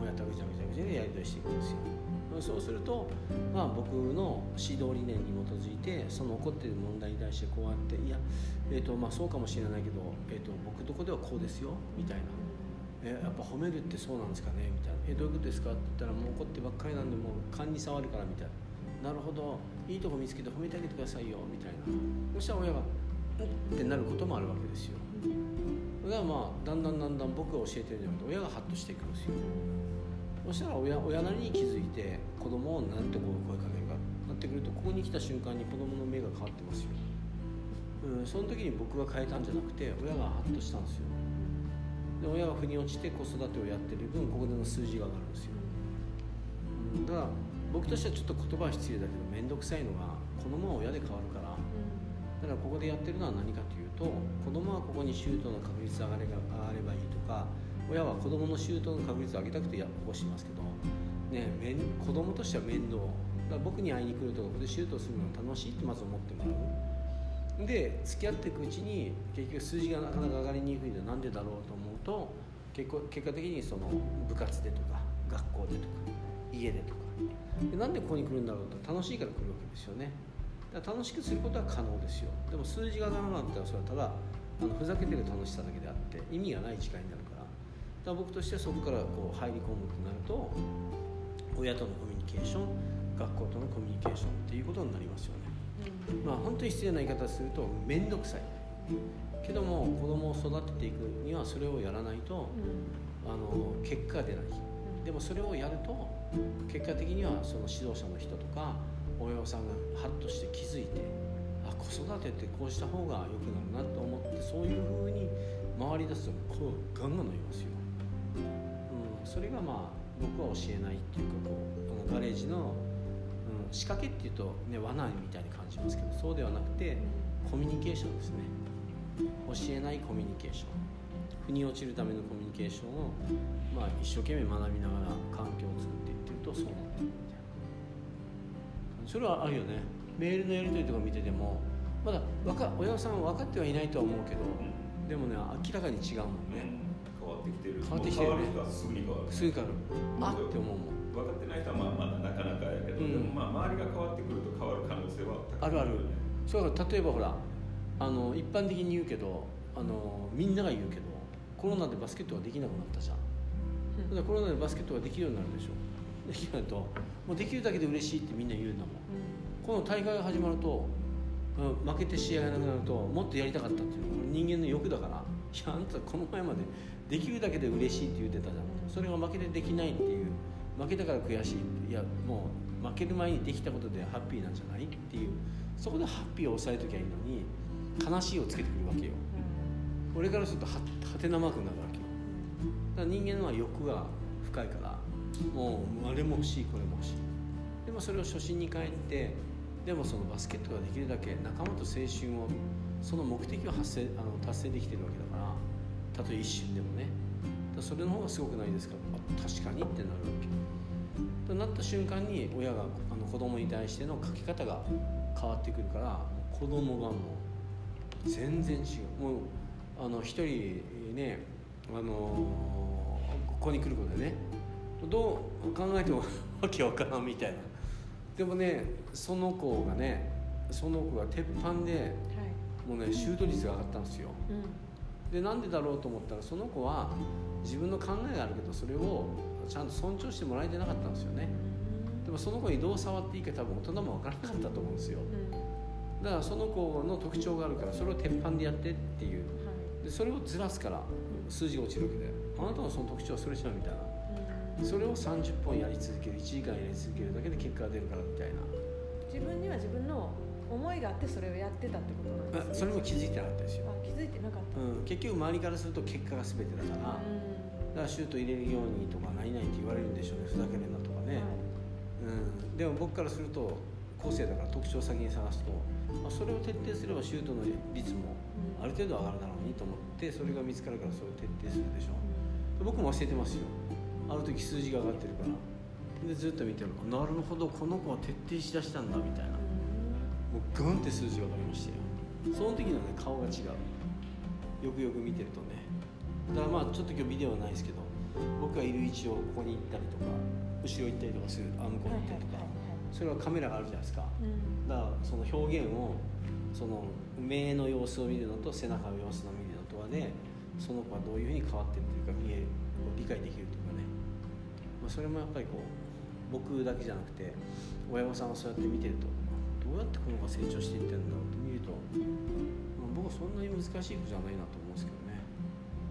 うん、やったぐちゃぐちゃぐちゃでやり取りしていくんですよ。そうすると、まあ、僕の指導理念に基づいてその起こっている問題に対してこうやっていや、えーとまあ、そうかもしれないけど、えーと、僕とこではこうですよみたいな。えやっぱ褒めるってそうなんですかね？みたいな「えどういうことですか?」って言ったら「もう怒ってばっかりなんでもう勘に触るから」みたいな「なるほど。いいとこ見つけて褒めてあげてくださいよ」みたいな。そしたら親がうってなることもあるわけですよ。だからまあだんだんだんだん僕が教えてるんじゃなくて親がハッとしていくんですよ。そしたら親親なりに気づいて子供を何てこう声かけるかなってくるとここに来た瞬間に子供の目が変わってますよ、うん、その時に僕が変えたんじゃなくて親がハッとしたんですよ。で親が腑に落ちて子育てをやってる分ここでの数字が上がるんですよ、うん、だから僕としてはちょっと言葉は失礼だけど面倒くさいのが子供は親で変わるから。だからここでやってるのは何かというと子供はここにシュートの確率上がれが上がればいいとか親は子供のシュートの確率を上げたくてや起こしてますけど、ね、めん子供としては面倒。だから僕に会いに来るとここでシュートするのが楽しいってまず思ってもらうで付き合っていくうちに結局数字がなかなか上がりにくいのは何でだろうと思うと結構結果的にその部活でとか学校でとか家でとか。でなんでここに来るんだろうと楽しいから来るわけですよね。楽しくすることは可能ですよ。でも数字が上がらなかったらそれはただあのふざけてる楽しさだけであって意味がない時間になるから。だから僕としてはそこからこう入り込むとなると親とのコミュニケーション学校とのコミュニケーションっていうことになりますよね、まあ本当に失礼な言い方すると面倒くさい。けども子供を育てていくにはそれをやらないと、うん、あの結果が出ない。でもそれをやると結果的にはその指導者の人とか親御さんがハッとして気づいてあ子育てってこうした方が良くなるなと思ってそういうふうに回り出すとこうガンガン伸びますよ、うん、それがまあ僕は教えないっていうかこうあのガレージの、うん、仕掛けっていうと、ね、罠みたいに感じますけどそうではなくてコミュニケーションですね。教えないコミュニケーション。腑に落ちるためのコミュニケーションを、まあ、一生懸命学びながら環境を作っていってるとそうなってるそれはあるよね。メールのやり取りとか見ててもまだわか親御さん分かってはいないとは思うけど、でもね明らかに違うもんね、変わってきてる。変わってきてる、ね、すぐに変わる。すぐ変わる。あって思うもん。分かってない人はまあまだど、うん、でもまあ周りが変わってくると変わる可能性はあるある。そう例えばほらあの一般的に言うけどあのみんなが言うけどコロナでバスケットができなくなったじゃん、うん、コロナでバスケットができるようになるでしょ。できないともうできるだけで嬉しいってみんな言うんだもん、この大会が始まると負けて試合がなくなるともっとやりたかったっていうの。は人間の欲だから。いやあんたこの前までできるだけで嬉しいって言ってたじゃん。それが負けてできないっていう。負けたから悔しいいやもう負ける前にできたことでハッピーなんじゃない？っていう。そこでハッピーを抑えときゃいいのに悲しいをつけてくるわけよ。俺からするとははてなマークになるわけよ。だから人間は欲が深いからもうあれも欲しいこれも欲しい。でもそれを初心に帰ってでもそのバスケットができるだけ仲間と青春をその目的を発生あの達成できてるわけだからたとえ一瞬でもね。それの方がすごくないですか？確かにってなるわけとなった瞬間に親があの子供に対しての書き方が変わってくるから子供がもう全然違う。もうあの一人ねあのここに来ることでねどう考えてもわけわからんみたいな。でもねその子がねその子が鉄板で、はい、もうねシュート率が上がったんですよ、うん、でなんでだろうと思ったらその子は自分の考えがあるけどそれをちゃんと尊重してもらえてなかったんですよね、うん、でもその子にどう触っていいか多分大人も分からなかったと思うんですよ、うん、だからその子の特徴があるからそれを鉄板でやってっていう、はい、でそれをずらすから数字が落ちるわけで。あなたのその特徴はそれじゃんみたいな。それを30本やり続ける1時間やり続けるだけで結果が出るからみたいな。自分には自分の思いがあってそれをやってたってことなんですね。それも気づいてなかったですよ。気づいてなかった、うん、結局周りからすると結果が全てだから、だからシュート入れるようにとか何々って言われるんでしょうね。ふざけるなとかね、はい、うん、でも僕からすると個性だから特徴を先に探すと、まあ、それを徹底すればシュートの率もある程度上がるだろうにと思ってそれが見つかるからそれを徹底するでしょう。僕も教えてますよ。ある時数字が上がってるから。でずっと見てるなるほどこの子は徹底しだしたんだみたいな。もうグンって数字が上がりましたよ。その時のね顔が違う。よくよく見てるとねだからまあちょっと今日ビデオはないですけど僕がいる位置をここに行ったりとか後ろ行ったりとかするあ向こうに行ったりとか、それはカメラがあるじゃないですか、だからその表現をその目の様子を見るのと背中の様子を見るのとはねその子はどういうふうに変わってるというか見える理解できるとそれもやっぱりこう僕だけじゃなくて親御さんがそうやって見てるとどうやってこの子が成長していってるんだろうと見ると、まあ、僕はそんなに難しい子じゃないなと思うんですけど。ね、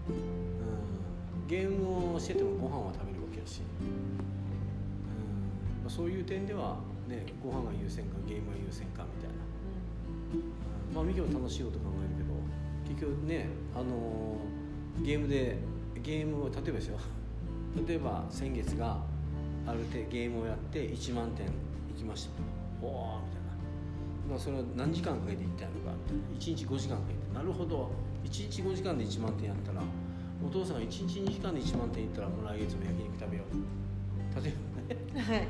うん、ゲームをしててもご飯は食べるわけだし、うん。まあ、そういう点では、ね、ご飯が優先かゲームが優先かみたいな、うん、まあ見ても楽しいこと考えるけど結局ねあのー、ゲームでゲームを例えばですよ。例えば先月がある程度ゲームをやって1万点いきました。おおみたいな、まあ、それは何時間かけていったのかみたいな1日5時間かけて。なるほど1日5時間で1万点やったらお父さんが1日2時間で1万点いったらもう来月も焼肉食べよう。例えばね、はい、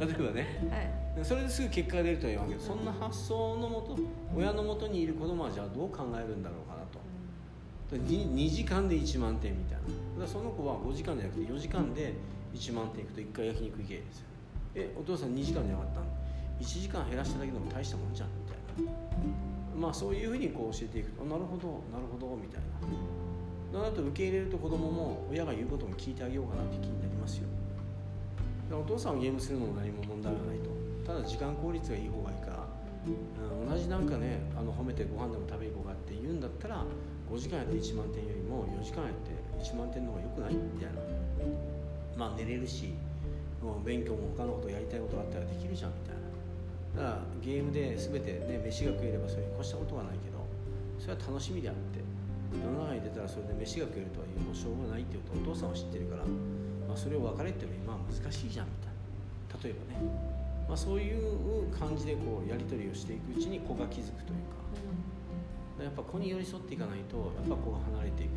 例えばね、はい、それですぐ結果が出るとは言わんけどそんな発想のもと親のもとにいる子供はじゃあどう考えるんだろうかなと。2, 2時間で1万点みたいな。だその子は5時間じゃなくて4時間で1万点いくと1回焼肉行けですよ。えお父さん2時間じゃなかったの？1時間減らしただけでも大したもんじゃんみたいなまあそういうふうにこう教えていくとなるほどなるほどみたいな。だと受け入れると子供も親が言うことも聞いてあげようかなって気になりますよ。お父さんはゲームするのも何も問題はないと。ただ時間効率がいい方がいいから、うん、同じなんかねあの褒めてご飯でも食べに行こうかって言うんだったら5時間やって1万点よりも4時間やって1万点の方がよくないみたいなまあ寝れるし勉強も他のことやりたいことがあったらできるじゃんみたいな。だからゲームで全てね飯が食えればそれに越したことはないけどそれは楽しみであって世の中に出たらそれで飯が食えるとはいう保証がないっていうことをお父さんは知ってるから、まあ、それを別れてもまあ難しいじゃんみたいな。例えばね、まあ、そういう感じでこうやり取りをしていくうちに子が気づくというか。やっぱ子に寄り添っていかないとやっぱ子が離れていく。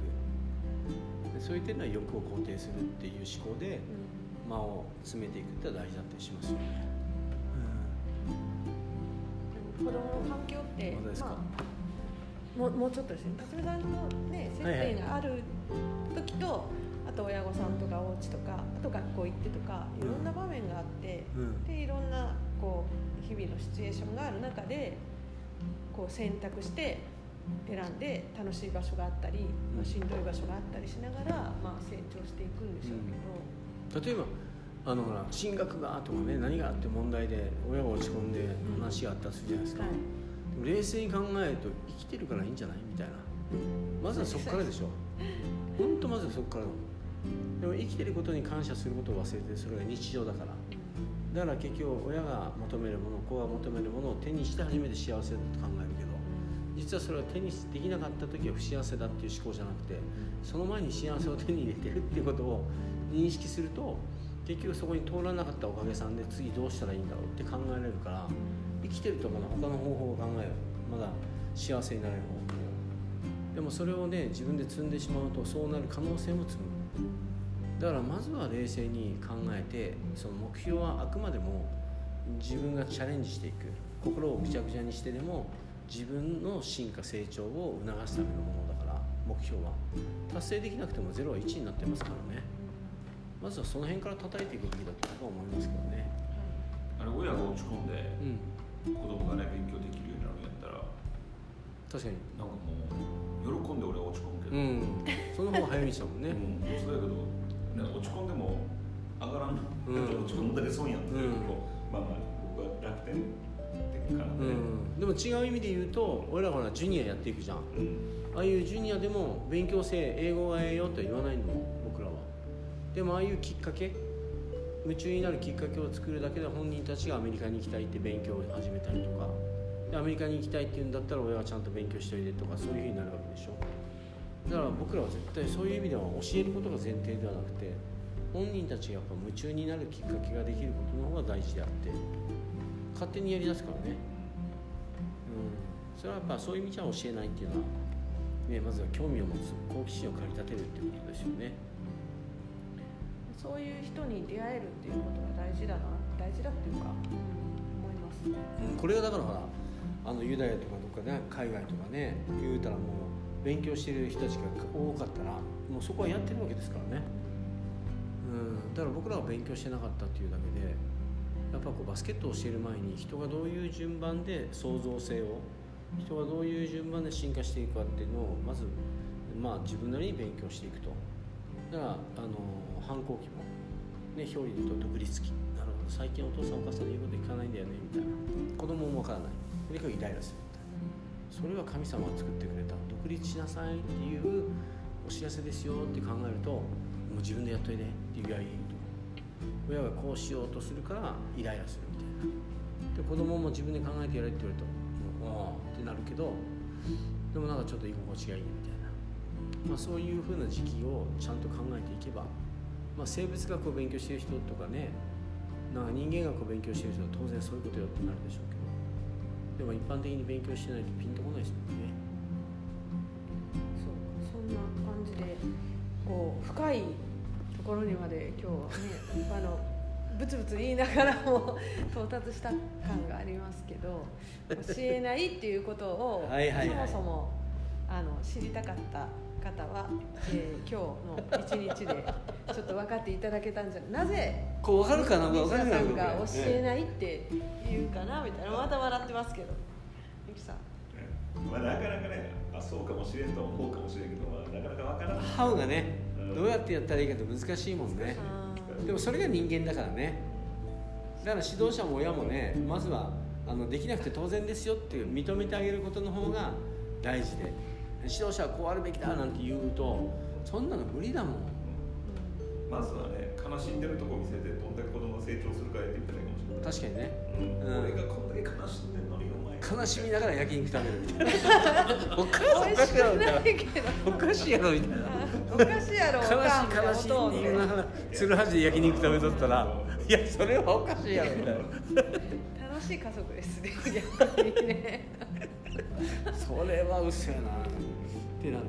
そういう点では欲を肯定するっていう思考で間を詰めていくって大事だったりしますよね、うん、子供の環境ってまあ、もうもうちょっとですね辰巳さんのね接点がある時と、はいはいあと親御さんとかお家とかあと学校行ってとかいろんな場面があって、うん、でいろんなこう日々のシチュエーションがある中でこう選択して選んで楽しい場所があったり、まあ、しんどい場所があったりしながら、まあ、成長していくんでしょうけど、例えばあのほら進学がとかね何があって問題で親が落ち込んで話があったりするじゃないですか、はい、冷静に考えると生きてるからいいんじゃないみたいな。まずはそこからでしょ。本当まずはそこからでも生きてることに感謝することを忘れてそれが日常だから。だから結局親が求めるもの子が求めるものを手にして初めて幸せだと考えるけど実はそれは手にできなかった時は不幸せだっていう思考じゃなくてその前に幸せを手に入れてるっていうことを認識すると結局そこに通らなかったおかげさんで次どうしたらいいんだろうって考えられるから生きてるとまだ他の方法を考えるまだ幸せになれる方法でもそれをね自分で積んでしまうとそうなる可能性も積む。だからまずは冷静に考えてその目標はあくまでも自分がチャレンジしていく。心をぐちゃぐちゃにしてでも自分の進化成長を促すためのものだから目標は。達成できなくても0は1になってますからね。まずはその辺から叩いていくべきだと僕は思いますけどね。あれ親が落ち込んで、うん、子供がね勉強できるようになるんやったら確かに。なんかもう喜んで俺は落ち込むけど、うん、その方が早道だもんね、うん、そうやけど、ね、落ち込んでも上がらん。の、うん、落ち込んだけ損やんっていう、うん、まあまあ僕は楽天うん、でも違う意味で言うと俺らほらジュニアやっていくじゃん、うん、ああいうジュニアでも勉強せえ英語がええよとは言わないのでもああいうきっかけ夢中になるきっかけを作るだけで本人たちがアメリカに行きたいって勉強を始めたりとかでアメリカに行きたいって言うんだったら親はちゃんと勉強しといてとかそういうふうになるわけでしょ。だから僕らは絶対そういう意味では教えることが前提ではなくて本人たちがやっぱ夢中になるきっかけができることの方が大事であって勝手にやりだすからね、うん、それはやっぱそういう意味じゃ教えないっていうのは、ね、まずは興味を持つ好奇心を駆り立てるっていうことですよね。そういう人に出会えるっていうことが大事だな大事だっていうか、思います、うん、これがだからほらあのユダヤとかどっかね海外とかね言うたらもう勉強してる人たちが多かったらもうそこはやってるわけですからね、うん、だから僕らは勉強してなかったっていうだけでやっぱこうバスケットを教える前に人がどういう順番で創造性を人がどういう順番で進化していくかっていうのをまず、まあ、自分なりに勉強していくと。だからあの反抗期も、ね、表裏で言うと独立期なるほど。最近お父さんお母さんの言うこと聞かないんだよねみたいな。子供もわからない。とにかくイライラするみたいな。それは神様が作ってくれた。独立しなさいっていうお知らせですよって考えるともう自分でやっといてって言いやいい。親がこうしようとするからイライラするみたいな。で子供も自分で考えてやれって言われると「ああ」ってなるけどでもなんかちょっと居心地がいいみたいな、まあ、そういうふうな時期をちゃんと考えていけば、まあ、生物学を勉強してる人とかねなんか人間学を勉強してる人は当然そういうことよってなるでしょうけど。でも一般的に勉強してないとピンとこないですもんね。そうそんな感じでこう深いところにまで今日はね あのブツブツ言いながらも 到達した感がありますけど 教えないっていうことをそもそもあの知りたかった方は、えー、今日の一日でちょっと分かっていただけたんじゃなぜこう分かるかな？西田さんが教えないって言うかなみたいなまた笑ってますけど。ゆきさん。まあ、なかなかねあそうかもしれんと思うかもしれんけど、まあ、なかなか分からない。ハウがねどうやってやったらいいかって難しいもんね。でもそれが人間だからね。だから指導者も親もねまずはあのできなくて当然ですよって認めてあげることの方が大事で指導者はこうあるべきだ。なんて言うとそんなの無理だもん。まずはね悲しんでるとこ見せてどんだけ子供が成長するかやってみたらいいかもしれない。確かにね、うん、俺がこんだけ悲しんでるのに悲しみながら焼肉食べるみたいな。おかしいやろみたいなおかしいやろみたいな。おかしいやろ悲しい悲しいって言いながら鶴橋で焼肉食べとったらいやそれはおかしいやろみたいな。楽しい家族ですね逆にねそれは嘘やな。ってなる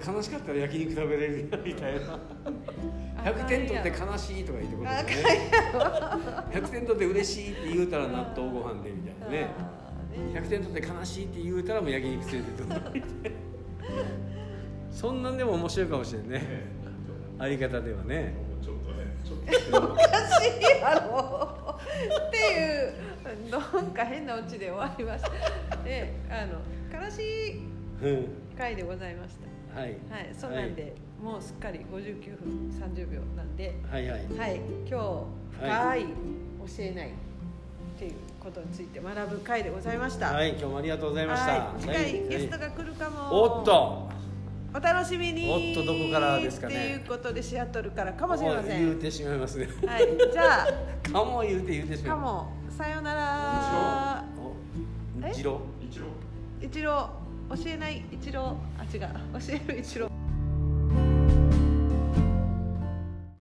な、悲しかったら焼肉食べれるみたいな。100点取って悲しいとか言ってことね100点取って嬉しいって言うたら納豆ご飯でみたいなね。100点取って悲しいって言うたらもう焼肉連れてって。そんなんでも面白いかもしれんね。あり方ではね。ちょっとねちょっと。おかしいやろ。っていうどんか変なオチで終わりました。であの悲しい回でございました。はい、はい、そうなんで、はい、もうすっかり五十九分三十秒なんではいはい、はい、今日深い教えないっていうことについて学ぶ回でございました。はい今日もありがとうございました、はい、次回ゲストが来るかも。おっと。お楽しみにおっとどこからですかね。っていうことでシアトルからかもしれません。言うてしまいますね。はいじゃあ。かも言うて言うてしまいます。かも。さようなら。一郎一郎一郎教えない一郎あ違う。教える一郎